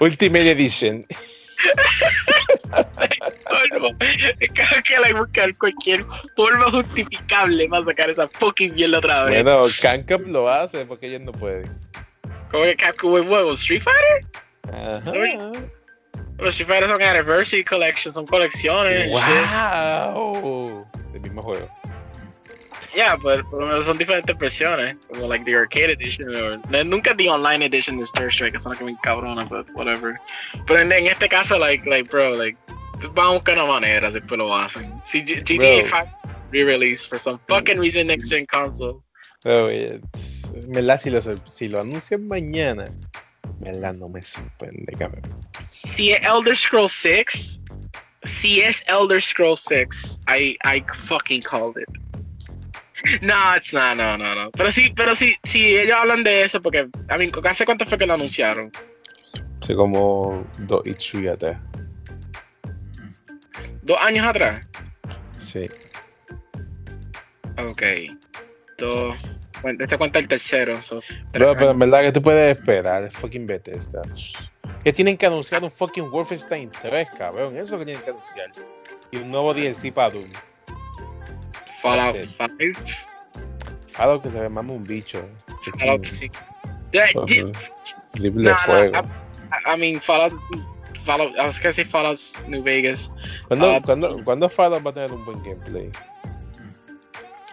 Ultimate Edition. Creo que like, buscar cualquier forma justificable para sacar esa fucking mierda otra vez. Bueno, Cancap lo hace porque ellos no pueden. ¿Cómo que Capcom en juego? ¿Street Fighter? Los Street Fighter son Anniversary Collection, son colecciones. shit. ¡Wow! El mismo juego. Ya, pero por lo menos son diferentes versiones. Como like the Arcade Edition. o no, nunca the Online Edition de Star Strike, es lo que me encabrona, but whatever. Pero en, en este caso, like, like, bro, like, van a buscar una manera, después lo hacen. Si GTA Bro. 5 re-release for some fucking reason next gen console. Pero, eh, si lo, si lo anuncian mañana, no me sorprende, cabrón. Si es Elder Scrolls 6, si es Elder Scrolls 6, I, I fucking called it. No, it's not, no, no, no. Pero sí, pero sí, sí, ellos hablan de eso porque, I mean, ¿hace cuánto fue que lo anunciaron? Hace como dos y tres atrás. ¿Dos años atrás? Sí. Ok. Dos. Bueno, este cuenta el tercero. so, tres Pero, pero en verdad que tú puedes esperar, es fucking Bethesda. Que tienen que anunciar un fucking Wolfenstein 3, cabrón. Eso que tienen que anunciar. Y un nuevo DLC para Doom. Fallout Sí. 5. Algo que se ve más un bicho. Fallout 6. Yeah, yeah, Triple no, no, juego. I, mean, Fallout. Fallout. I was gonna say Fallout New Vegas. ¿Cuándo, ah, cuándo, cuándo Fallout va a tener un buen gameplay?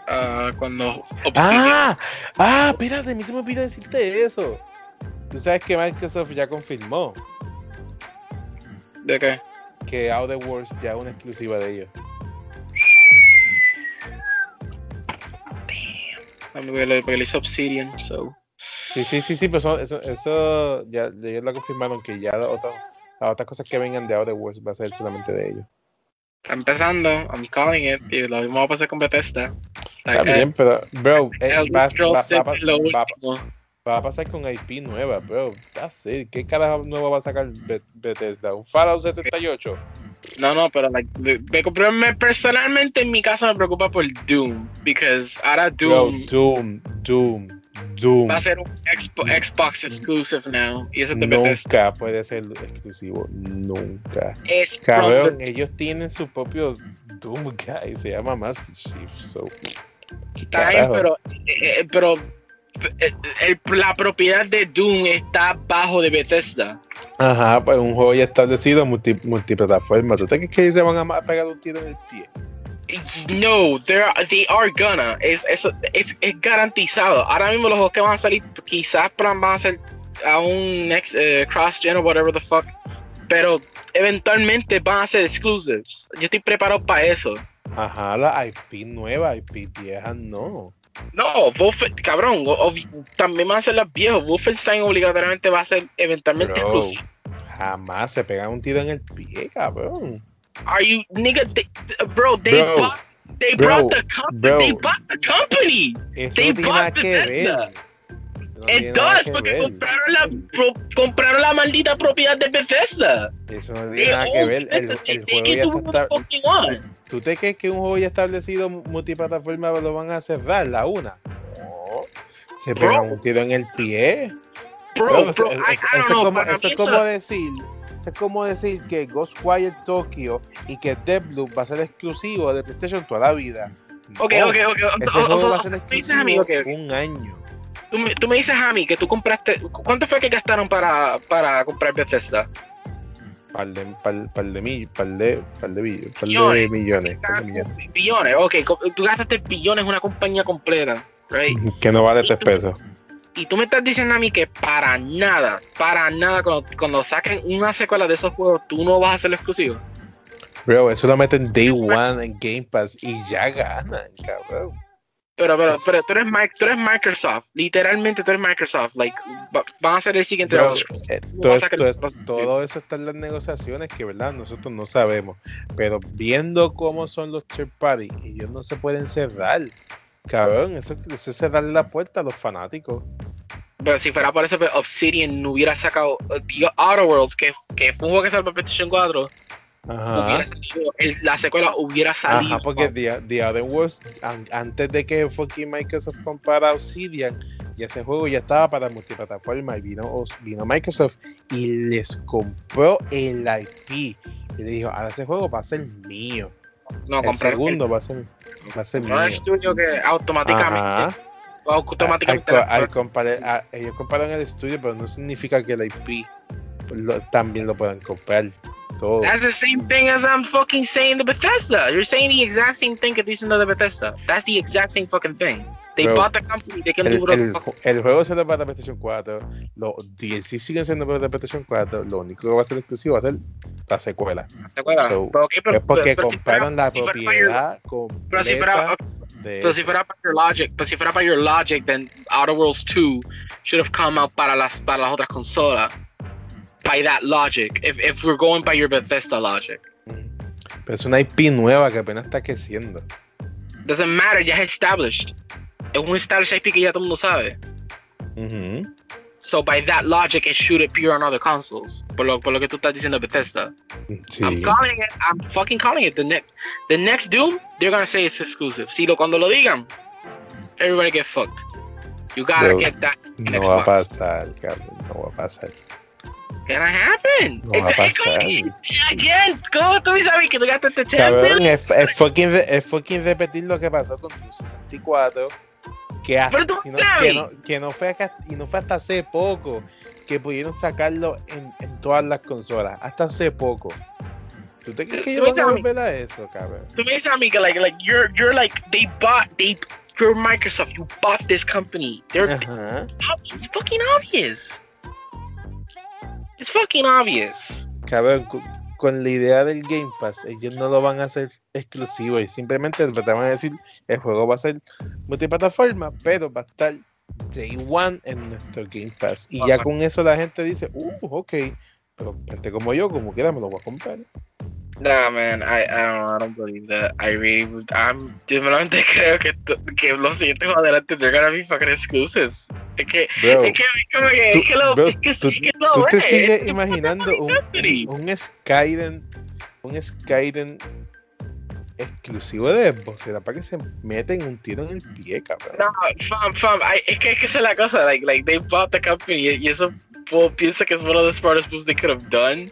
Uh, cuando. Obsidian- ¡Ah! ¡Ah! Espérate, me se me olvidó decirte eso. Tú sabes que Microsoft ya confirmó ¿De qué? que Outer Worlds ya es una exclusiva de ellos. Me porque le hizo Obsidian, so. Sí, sí, sí, sí, pero eso, eso, eso ya ellos lo confirmaron que ya otras, otras cosas que vengan de Outer Worlds va a ser solamente de ellos. Está empezando, I'm calling it, y lo mismo va a pasar con Bethesda. Está bien, pero, bro, eh, va, Scrolls va- 6 va- es lo va- último. va a pasar con IP nueva, bro. It. ¿Qué carajo nuevo va a sacar Be- Bethesda? ¿Un Fallout 78? No, no, pero like, me- personalmente en mi casa me preocupa por Doom, because ahora Bro, Doom Doom, Doom, Doom. va a ser un Expo- Xbox exclusive now, y eso Bethesda. Nunca puede ser exclusivo. Nunca. Es Cabrón, ellos tienen su propio Doom Guy. Se llama Master Chief. So, ¿qué Está pero, eh, eh, pero eh, el- la propiedad de Doom está bajo de Bethesda. Ajá, pues un juego ya establecido multi, multiplataforma. ¿Tú crees que se van a pegar un tiro en el pie? No, they're, they are gonna. Es, es, es, es garantizado. Ahora mismo los juegos que van a salir, quizás van a ser a un next, eh, cross-gen o whatever the fuck. Pero eventualmente van a ser exclusives. Yo estoy preparado para eso. Ajá, la IP nueva, IP vieja, no. No, Wolfen, cabrón, también van a ser las viejas. Wolfenstein obligatoriamente va a ser eventualmente Bro. exclusivo. Jamás se pegan un tiro en el pie, cabrón. Are you nigga? They, bro, they Bro. bought, they Bro. bought the company. They bought the company. Eso They no bought que ver. Bethesda. No que porque ver. compraron la, pro- compraron la maldita propiedad de Bethesda. Eso no They tiene nada que ver. El, el They juego ya está. ¿Tú te crees que un juego ya establecido multiplataforma lo van a cerrar la una? No. Se Bro. pegan un tiro en el pie. Bro, Bro, bro, eso, I, eso- I eso don't es como, para eso mí es como decir, eso es como decir que Ghostwire Tokyo y que Deathloop va a ser exclusivo de PlayStation toda la vida. Ok, No, ok, ok. Ese o- juego o- va a ser dices a mí, exclusivo un año. Tú, me, tú me dices a mí que tú compraste. ¿Cuánto fue que gastaron para, para comprar Bethesda? Par de, par, par de, mil, par de, par de, bill- par de millones. par de millones. Billones, ok, tú gastaste billones en una compañía completa, right? Que no vale tres pesos. Y tú me estás diciendo a mí que para nada, para nada, cuando, cuando saquen una secuela de esos juegos, tú no vas a hacerlo exclusivo. Bro, eso lo meten day one en Game Pass y ya ganan, cabrón. Pero, pero, pero tú eres, Mike, tú eres Microsoft, literalmente tú eres Microsoft, like, va- van a ser el siguiente Bro, eh, todo, eso está en las negociaciones que, ¿verdad? Nosotros no sabemos. Pero viendo cómo son los third party, ellos no se pueden cerrar. Cabrón, eso, eso es cerrarle la puerta a los fanáticos. Pero si fuera por eso, pues, Obsidian no hubiera sacado The Outer Worlds, que, que fue un juego que salió para PlayStation 4, Ajá. Hubiera salido, el- la secuela hubiera salido. Ajá, porque The, The Other an- antes de que fucking Microsoft comprara Obsidian, ya ese juego ya estaba para multiplataforma y vino, vino Microsoft y les compró el IP. Y le dijo, ahora ese juego va a ser mío. no, el segundo va a ser, va a ser comprar el mío. estudio que automáticamente, Ajá. Automáticamente al a- ellos compraron el estudio, pero no significa que el IP lo- también lo puedan comprar. Todo. That's the same thing as I'm fucking saying the Bethesda. You're saying the exact same thing que dicen de Bethesda. That's the exact same fucking thing. They Bro, bought the company, they can El, do whatever el the fuck. el juego se para PlayStation 4, los DLC siguen siendo para PlayStation 4, lo único que va a ser exclusivo va a ser la secuela. ¿Te acuerdas? so, Pero, ok, pero- es porque pero compraron la si fuera para your- propiedad Pero si fuera, completa de pero si fuera para your logic, pero si fuera para your logic, then Outer Worlds 2 should have come out para las para las otras consolas. By that logic, if, if we're going by your Bethesda logic, Pero es una IP nueva que apenas está creciendo. doesn't matter, ya es established. Es un established IP que ya todo el mundo sabe. Ujú. So by that logic, it should appear on other consoles. Por lo, por lo que tú estás diciendo Bethesda. Sí. I'm calling it. I'm fucking calling it. The next, the next Doom, they're gonna say it's exclusive. Si lo cuando lo digan, everybody get fucked. You gotta Bro, get that. No Xbox. va a pasar, cabrón. No va a pasar. Gonna happen. No va a pasar. Again, ¿cómo tú sabes que tú gastaste 10 Cabrón, es, es fucking, es fucking repetir lo que pasó con tu 64. Que, hasta- Pero tú y no, que, no, que no fue hasta, y no fue hasta hace poco que pudieron sacarlo en, en todas las consolas. Hasta hace poco. ¿Tú te crees que yo voy a volver a eso, cabrón? Tú me dices a mí que like, like you're, you're like they bought, they, you're Microsoft. You bought this company. They're Ajá. It's fucking obvious. It's fucking obvious. Cabrón, con la idea del Game Pass, ellos no lo van a hacer exclusivo y simplemente te van a decir el juego va a ser multiplataforma, pero va a estar Day One en nuestro Game Pass. Y ya con eso la gente dice, uh, ok, pero gente como yo, como quiera, me lo voy a comprar. Nah, man, I, I don't I don't believe that. I really, I'm, realmente creo que, que los siguientes juegos adelante they're gonna be fucking exclusives. Es que, Bro, es que, como que, tú- es que lo, bro, es que, tú- es que no, tú te sigues es que imaginando un, un, un Skyrim, un Skyrim exclusivo de Xbox, será para que se meten un tiro en el pie, cabrón. No, fam, fam, I- es que, es que esa es la cosa, like, like, they bought the company, y, y eso, pues, pienso que es one of the smartest moves they could have done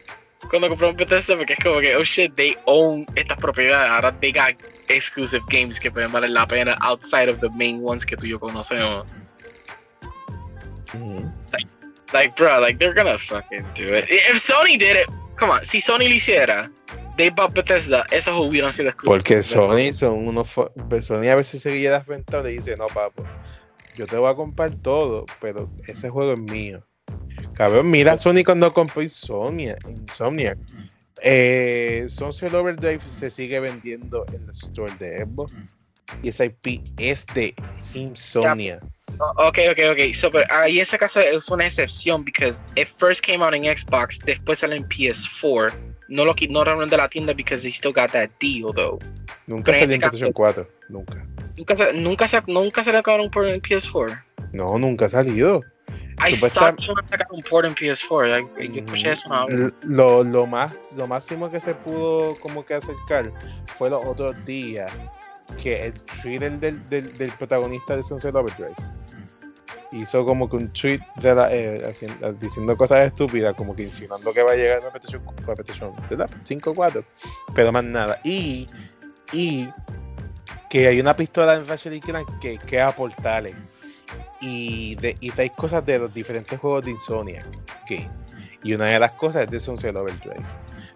cuando compraron Bethesda, porque es como que, oh shit, they own estas propiedades, ahora they got exclusive games que pueden valer la pena outside of the main ones que tú y yo conocemos. Ujú. Like, bro, like, they're gonna fucking do it. If Sony did it, come on, si Sony lo hiciera, they bought Bethesda, esos hubieran sido exclusivos. Porque Sony son unos pues Sony a veces se guía las ventas y dice, no papo, yo te voy a comprar todo, pero ese juego es mío. Cabrón, mira Sony cuando compró Insomnia, Insomniac. Eh, Sunset Overdrive se sigue vendiendo en el store de Xbox. Y esa IP es de Insomnia. Oh, ok, ok, ok. So, pero ahí esa casa es una excepción because it first came out en Xbox, después salió en PS4. No lo ignoraron de la tienda because they still got that deal though. Nunca en salió en este PlayStation 4. Nunca. Nunca se, nunca se, nunca acabaron por en PS4. No, nunca ha salido. I Supuesta- thought sacaron un port en PS4. I- yo escuché eso una vez. L- Lo, lo más lo máximo que se pudo como que acercar fue los otros días que el thriller del, del, del protagonista de Sunset Overdrive hizo como que un tweet de la- eh, haciendo- diciendo cosas estúpidas como que insinuando que va a llegar a PlayStation, a PlayStation ¿verdad? 5 4 pero más nada y y que hay una pistola en Ratchet y Clank que queda portales y, de, y trae cosas de los diferentes juegos de Insomniac Game. Y una de las cosas es de Sunset Overdrive.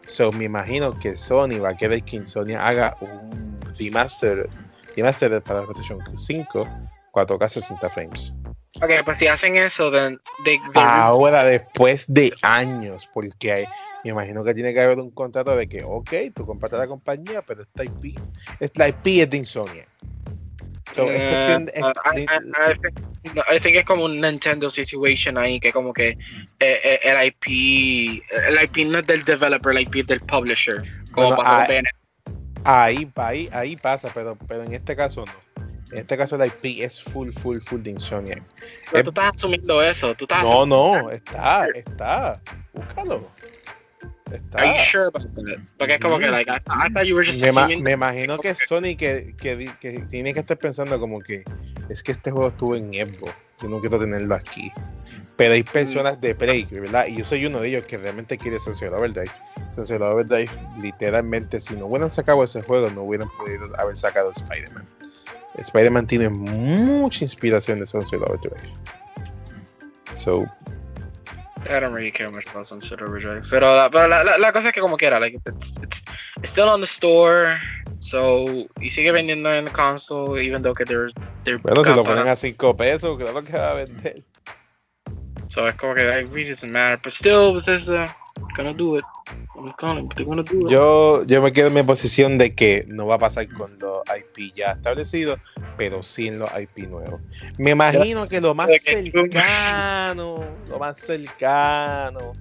So, me imagino que Sony va a querer que Sony haga un remaster, remaster para PlayStation 5, 4K 60 frames. Ok, pues si hacen eso, then they, they- Ahora, después de años, porque hay- me imagino que tiene que haber un contrato de que, ok, tú compraste la compañía, pero esta IP, es la IP es de Insomnia. So, es cuestión de- es- uh, I, I- I think, no, es como un Nintendo situation ahí, que como que eh, eh, el IP, el IP no es del developer, el IP es del publisher. Como con Bayonetta. Ahí, ahí, ahí pasa, pero, pero en este caso no. En este caso la IP es full, full, full de Insomnia. Pero tú estás asumiendo eso, tú estás No, asumiendo- no, está, está. Búscalo. Está. Are you sure about that? Porque es como que, like, I, I thought you were just Me, assuming. me imagino que Sony que, que, que tiene que estar pensando como que es que este juego estuvo en Xbox, yo no quiero tenerlo aquí. Pero hay personas de Play, ¿verdad? Y yo soy uno de ellos que realmente quiere Sunset Overdrive. Sunset Overdrive, literalmente, si no hubieran sacado ese juego, no hubieran podido haber sacado Spider-Man. Spider-Man tiene mucha inspiración de Sunset Overdrive. So, I don't really care much about Sunset Overdrive. Pero, la, pero la, la, la cosa es que como quiera, like, it's, it's, it's still on the store. So, y sigue vendiendo en console, even though que they're, they're bueno, si lo ponen a 5 pesos, claro que va a vender. So, es como que, like, doesn't matter. But still, Bethesda, gonna do it. I'm calling, but they're gonna do it. Yo, yo me quedo en mi posición de que no va a pasar con los IP ya establecidos, pero sin los IP nuevos. Me imagino que lo más cercano, lo más cercano,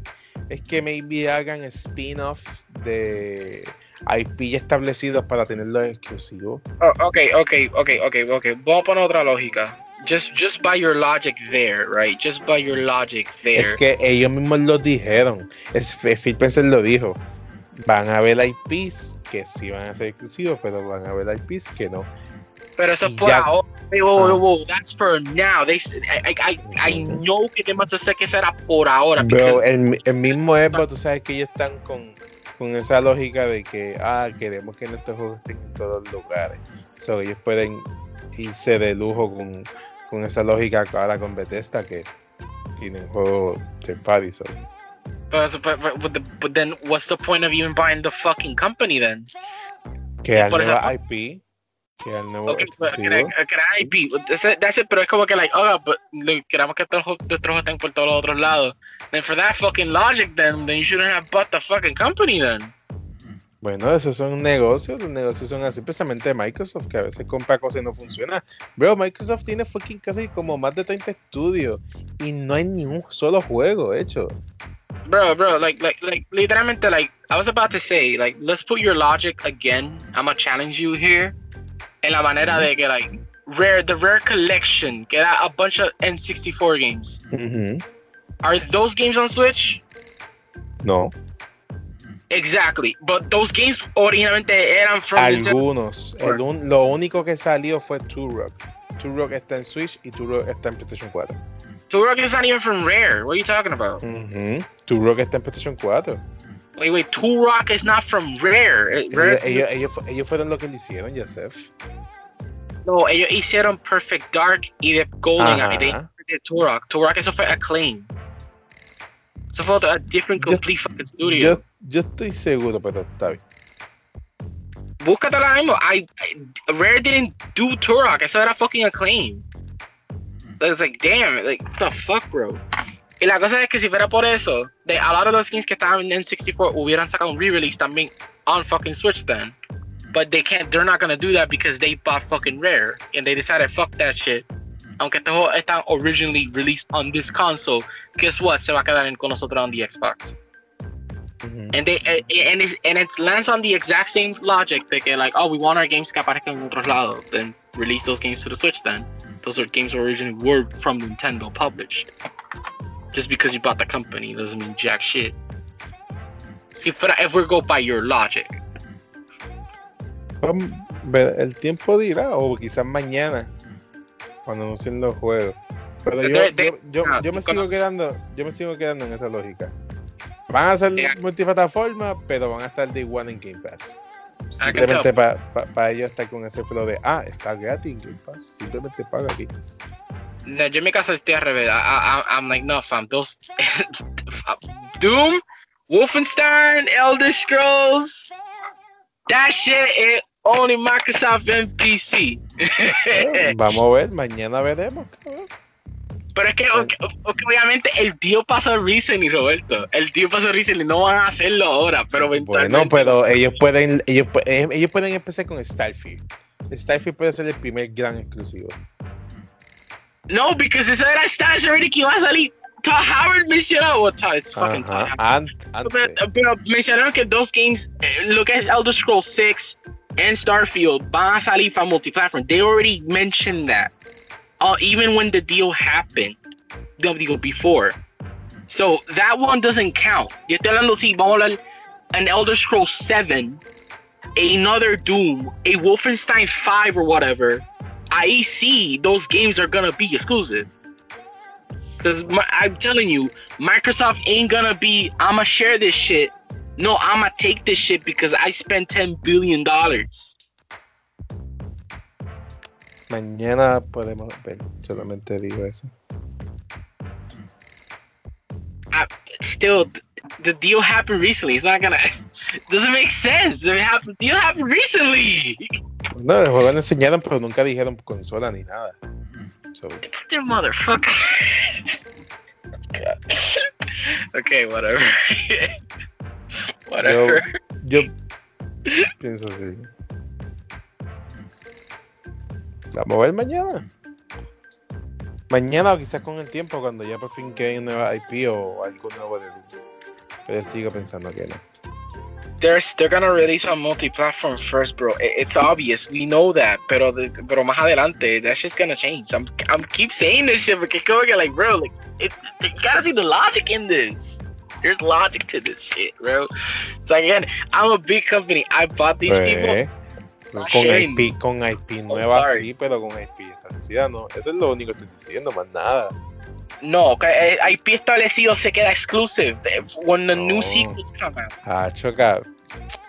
es que maybe hagan spin-off de IP ya establecidos para tenerlos exclusivos. Oh, ok, ok, ok, ok, ok. Vamos a poner otra lógica. Just, just by your logic there, right? Just by your logic there. Es que ellos mismos lo dijeron. Es, Phil Spencer lo dijo. Van a haber IPs que sí van a ser exclusivos, pero van a haber IPs que no. Pero eso es Y por ya- ahora. Ah. that's for now. They, I, I, I, I know que te a hacer que será por ahora. Pero el, el mismo Xbox, tú sabes que ellos están con, con esa lógica de que, ah, queremos que nuestros juegos estén en todos los lugares. So, ellos pueden irse de lujo con, con esa lógica ahora con Bethesda que tienen juegos de party. So. But, but, but, the, but then, what's the point of even buying the fucking company then? Que al nuevo IP, que al nuevo Okay, can I IP? That's it, that's it, pero es como que, like, oh, but lo- queremos que estos juegos estén por todos los otros lados. Then, for that fucking logic, then, then you shouldn't have bought the fucking company then. Bueno, esos son negocios, los negocios son así, especialmente Microsoft, que a veces compra cosas y no funciona. Bro, Microsoft tiene fucking casi como más de 30 estudios y no hay ni un solo juego hecho. Bro, bro, like, like, like, literalmente, like, I was about to say, like, let's put your logic again. I'm gonna challenge you here. En la manera de que, like, Rare, the Rare Collection, que era a bunch of N64 games. Are those games on Switch? No, Exactly. But those games originalmente eran from algunos. El un- lo único que salió fue Turok. Turok está en Switch y Turok está en PlayStation 4. Turok is not even from Rare. What are you talking about? Ujú. Turok está en PlayStation 4. Wait, wait, Turok is not from Rare. Eh, Rare Ellos, ellos- ellos fu- ellos fueron los que lo hicieron, Joseph. no, ellos hicieron Perfect Dark y de Golden. Eye. Turok. Turok, eso fue Acclaim. Eso fue a different Yo- complete fucking studio. Yo, yo estoy seguro, pero está bien. Búscate la mismo. I, I- Rare didn't do Turok. Eso era fucking Acclaim. It's like, damn, like, what the fuck, bro? Y la cosa es que si fuera por eso, de a lot of those games que estaban en 64 hubieran sacado un re-release también on fucking Switch then. But they can't, they're not gonna do that because they bought fucking Rare. And they decided, fuck that shit. Aunque este juego está originally released on this console, guess what? Se va a quedar en- con nosotros on the Xbox. Ujú. And they eh, eh, and it and it lands on the exact same logic que like, oh, we want our games que aparezcan en otros lados. Then release those games to the Switch. Then those are games originally were from Nintendo published. Just because you bought the company doesn't mean jack shit. Si fuera, if we go by your logic, ver, el tiempo dirá, o quizás mañana, cuando anuncien los juegos. Pero yo, yo, yo- ah, yo me sigo quedando, yo me sigo quedando en esa lógica. Van a ser Yeah. multiplataforma, pero van a estar de one en Game Pass. Can Simplemente para ellos estar con ese flow de, ah, está gratis en Game Pass. Simplemente paga Game Pass. No, yo en mi caso estoy al revés. I, I, I'm like, no, fam. Those Doom, Wolfenstein, Elder Scrolls, that shit is only Microsoft and PC. Vamos a ver, mañana veremos. Pero es que, okay, okay, obviamente, el tío pasó recently, Roberto. El tío pasó recently, no van a hacerlo ahora, pero Bueno, pero ellos pueden, ellos, eh, ellos pueden empezar con Starfield. Starfield puede ser el primer gran exclusivo. No, because eso era already que iba a salir. Todd Howard mencionó, well, Todd, it's fucking Todd Howard. Pero, mencionaron que dos games, eh, lo que es Elder Scrolls 6 and Starfield, van a salir para multiplatform. They already mentioned that uh, even when the deal happened, deal before. So that one doesn't count. Yo estoy hablando si vamos an Elder Scrolls 7, another Doom, a Wolfenstein 5 or whatever. I see those games are gonna be exclusive. Because I'm telling you, Microsoft ain't gonna be, I'ma share this shit. No, I'ma take this shit because I spent $10 billion. Mañana podemos ver, solamente digo eso. I, still, the deal happened recently. It's not gonna. Doesn't make sense. It happened, the deal happened recently. No, el juego lo enseñaron, pero nunca dijeron consola ni nada. So. Este motherfucker. okay, whatever. whatever. Yo, yo pienso así. Vamos a ver mañana. Mañana o quizás con el tiempo, cuando ya por fin quede un nuevo IP o algo nuevo de Pero sigo pensando que no. They're, they're gonna release on multi-platform first, bro. it's obvious, we know that. Pero, pero más adelante, that shit's gonna change. I'm, I'm keep saying this shit because que like, bro, like, it, you gotta see the logic in this. There's logic to this shit, bro. So again, I'm a big company. I bought these pues, people. Con IP, con IP nueva sí, pero con IP establecida no. Eso es lo único que estoy diciendo, más nada. No, eh, IP establecido se queda exclusive when the new sequels come out. Ah, choca.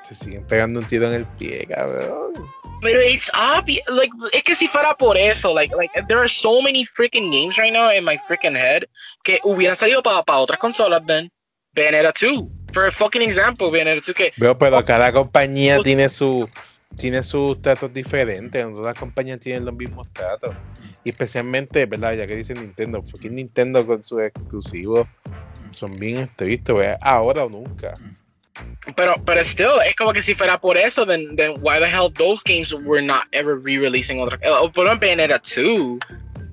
Se siguen pegando un tiro en el pie, cabrón. Pero it's obvious, like, es que si fuera por eso, like, like, there are so many freaking games right now in my freaking head que hubieran salido para pa otras consolas, Ben. Bayonetta 2, for a fucking example, Bayonetta 2 que... Veo, pero cada compañía tiene su tiene sus tratos diferentes, todas las compañías tienen los mismos tratos. Y especialmente, ¿verdad? Ya que dice Nintendo, porque Nintendo con sus exclusivos son bien estrictos, ahora o nunca. Pero, pero still, es como que si fuera por eso, then, then why the hell those games were not ever re-releasing otra Por ejemplo, Bayonetta 2,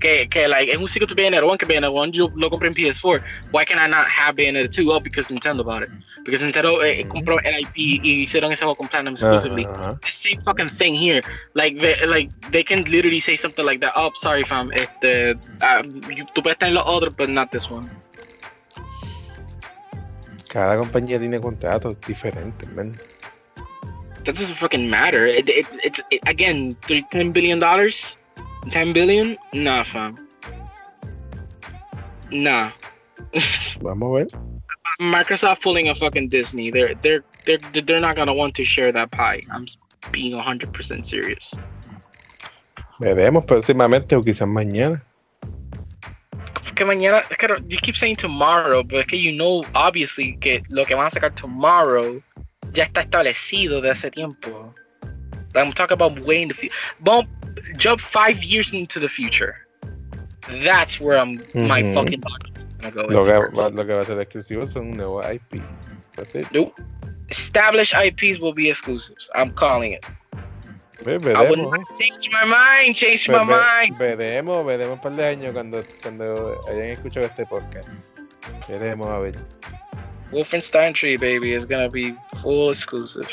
que, que like, es un sequel to Bayonetta 1, que Bayonetta 1 yo lo compré en PS4. Why can I not have Bayonetta 2? Oh, because Nintendo bought it. Because Nintendo eh, compró el IP y hicieron ese juego con Platinum exclusively. Uh -huh. The same fucking thing here. Like they, like, they can literally say something like that. Oh, sorry, fam. Este, uh, tú puedes tener los otros, but not this one. Cada compañía tiene contratos diferentes, man. That doesn't fucking matter. It, it, it's it, again, $10 billion? 10 billion? Nah, fam. Nah. Vamos a ver. Microsoft pulling a fucking Disney. They're they're they're they're not gonna want to share that pie. I'm being 100% serious. Veremos próximamente o quizás mañana. Que mañana, que you keep saying tomorrow, but que you know obviously que lo que van a sacar tomorrow ya está establecido de hace tiempo. I'm talking about way in the future. Bump, jump five years into the future. That's where I'm mm-hmm. my fucking Lo que, va, lo que va a ser exclusivo son un nuevo IP. Nope. Established IPs will be exclusives. I'm calling it. veremos. I will not change my mind, change my mind. Veremos, veremos un par de años cuando, cuando hayan escuchado este podcast. Veremos a ver. Wolfenstein 3, baby, is gonna be full exclusive.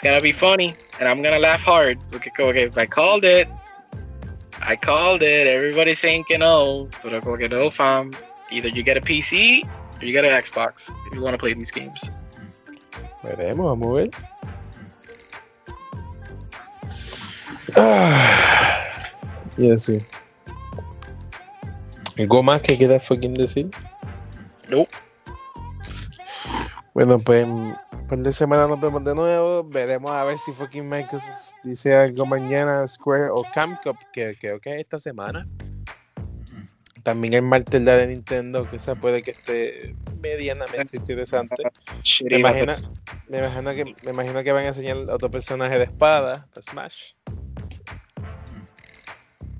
It's gonna be funny, and I'm gonna laugh hard. Okay, okay, I called it. I called it. Everybody's saying que no. But I'm like, no, fam. Either you get a PC or you get an Xbox if you want to play these games. Veremos, vamos a ver. Ah, y así. ¿Algo más que queda fucking decir? No. Bueno, pues par de semanas nos vemos de nuevo. Veremos a ver si fucking Microsoft dice algo mañana, Square o Camcop, que creo que es esta semana. también el martes de Nintendo, que esa puede que esté medianamente interesante. Me imagino, me imagino, que, me imagino que van a enseñar otro personaje de espada, Smash.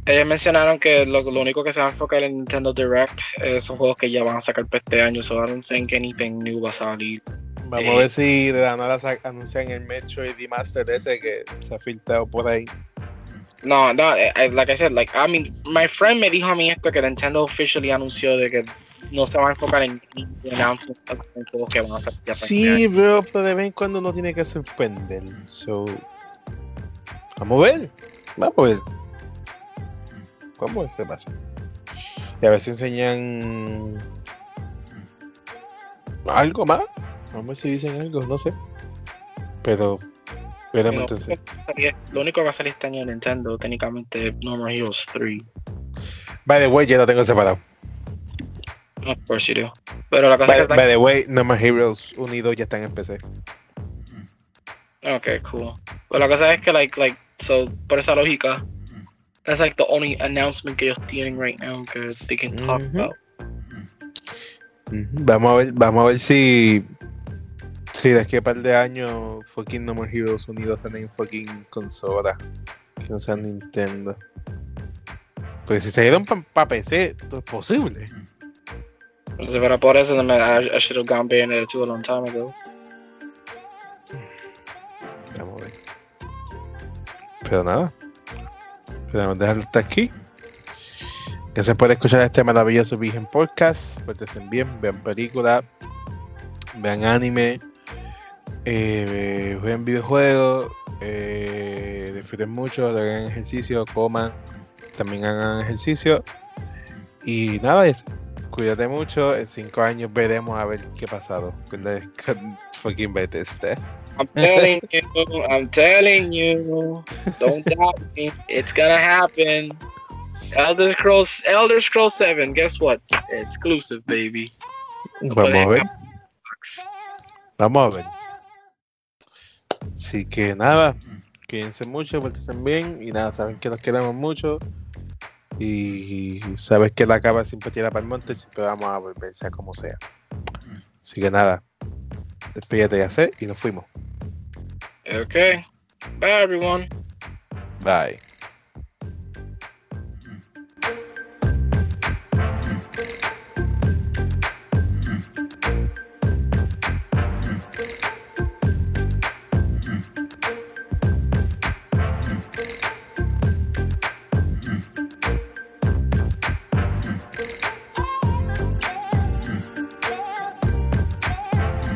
Ellos mencionaron que lo, único que se va a enfocar en Nintendo Direct son juegos que ya van a sacar para este año, so I don't think anything new va a salir. Vamos a ver si de la nada anuncian el Metroid Master ese que se ha filtrado por ahí. No, no, eh, eh, like I said, like, I mean, my friend me dijo a mí esto que Nintendo officially anunció de que no se va a enfocar en announcements en que van a salir. Sí, bro, pero de vez en cuando no tiene que sorprender. So, vamos a ver, vamos a ver. ¿Cómo es que pasa? Y a ver si enseñan algo más. Vamos a ver si dicen algo, no sé. Pero, veremos entonces. Lo único que va a salir este año de Nintendo, técnicamente, No More Heroes 3. By the way, ya lo tengo separado. Of course you do. Pero la cosa by, es que by the way, No More Heroes unidos ya están en PC. Ok, cool. Pero la cosa es que, like, like, so, por esa lógica, that's like the only announcement que ellos tienen right now que they can talk about. Vamos a ver, vamos a ver si si de aquí a par de años fucking No More Heroes unidos en fucking consola que no sea Nintendo. Pues si se dieron para pa PC, todo es posible. Si fuera por eso, I, I should have gone Bayonetta 2 a long time ago. Vamos a ver. Pero nada. Podemos dejarlo hasta aquí. Que se puede escuchar este maravilloso Virgen Podcast. Pórtense bien, vean películas, vean anime, eh, jueguen videojuegos, eh, disfruten mucho, hagan ejercicio, coman, también hagan ejercicio. Y nada, eso. Cuídate mucho. En cinco años veremos a ver qué ha pasado con la fucking Bethesda. I'm telling you, I'm telling you. Don't doubt me. It's gonna happen. Elder Scrolls, Elder Scrolls 7, guess what? Exclusive, baby. Vamos a ver. Vamos a ver. Así que nada, cuídense mucho, estén bien y nada, saben que nos queremos mucho y sabes que la cava siempre tira para el monte, siempre vamos a volver, sea como sea. Así que nada, despídete ya sé y nos fuimos. Okay. Bye everyone. Bye.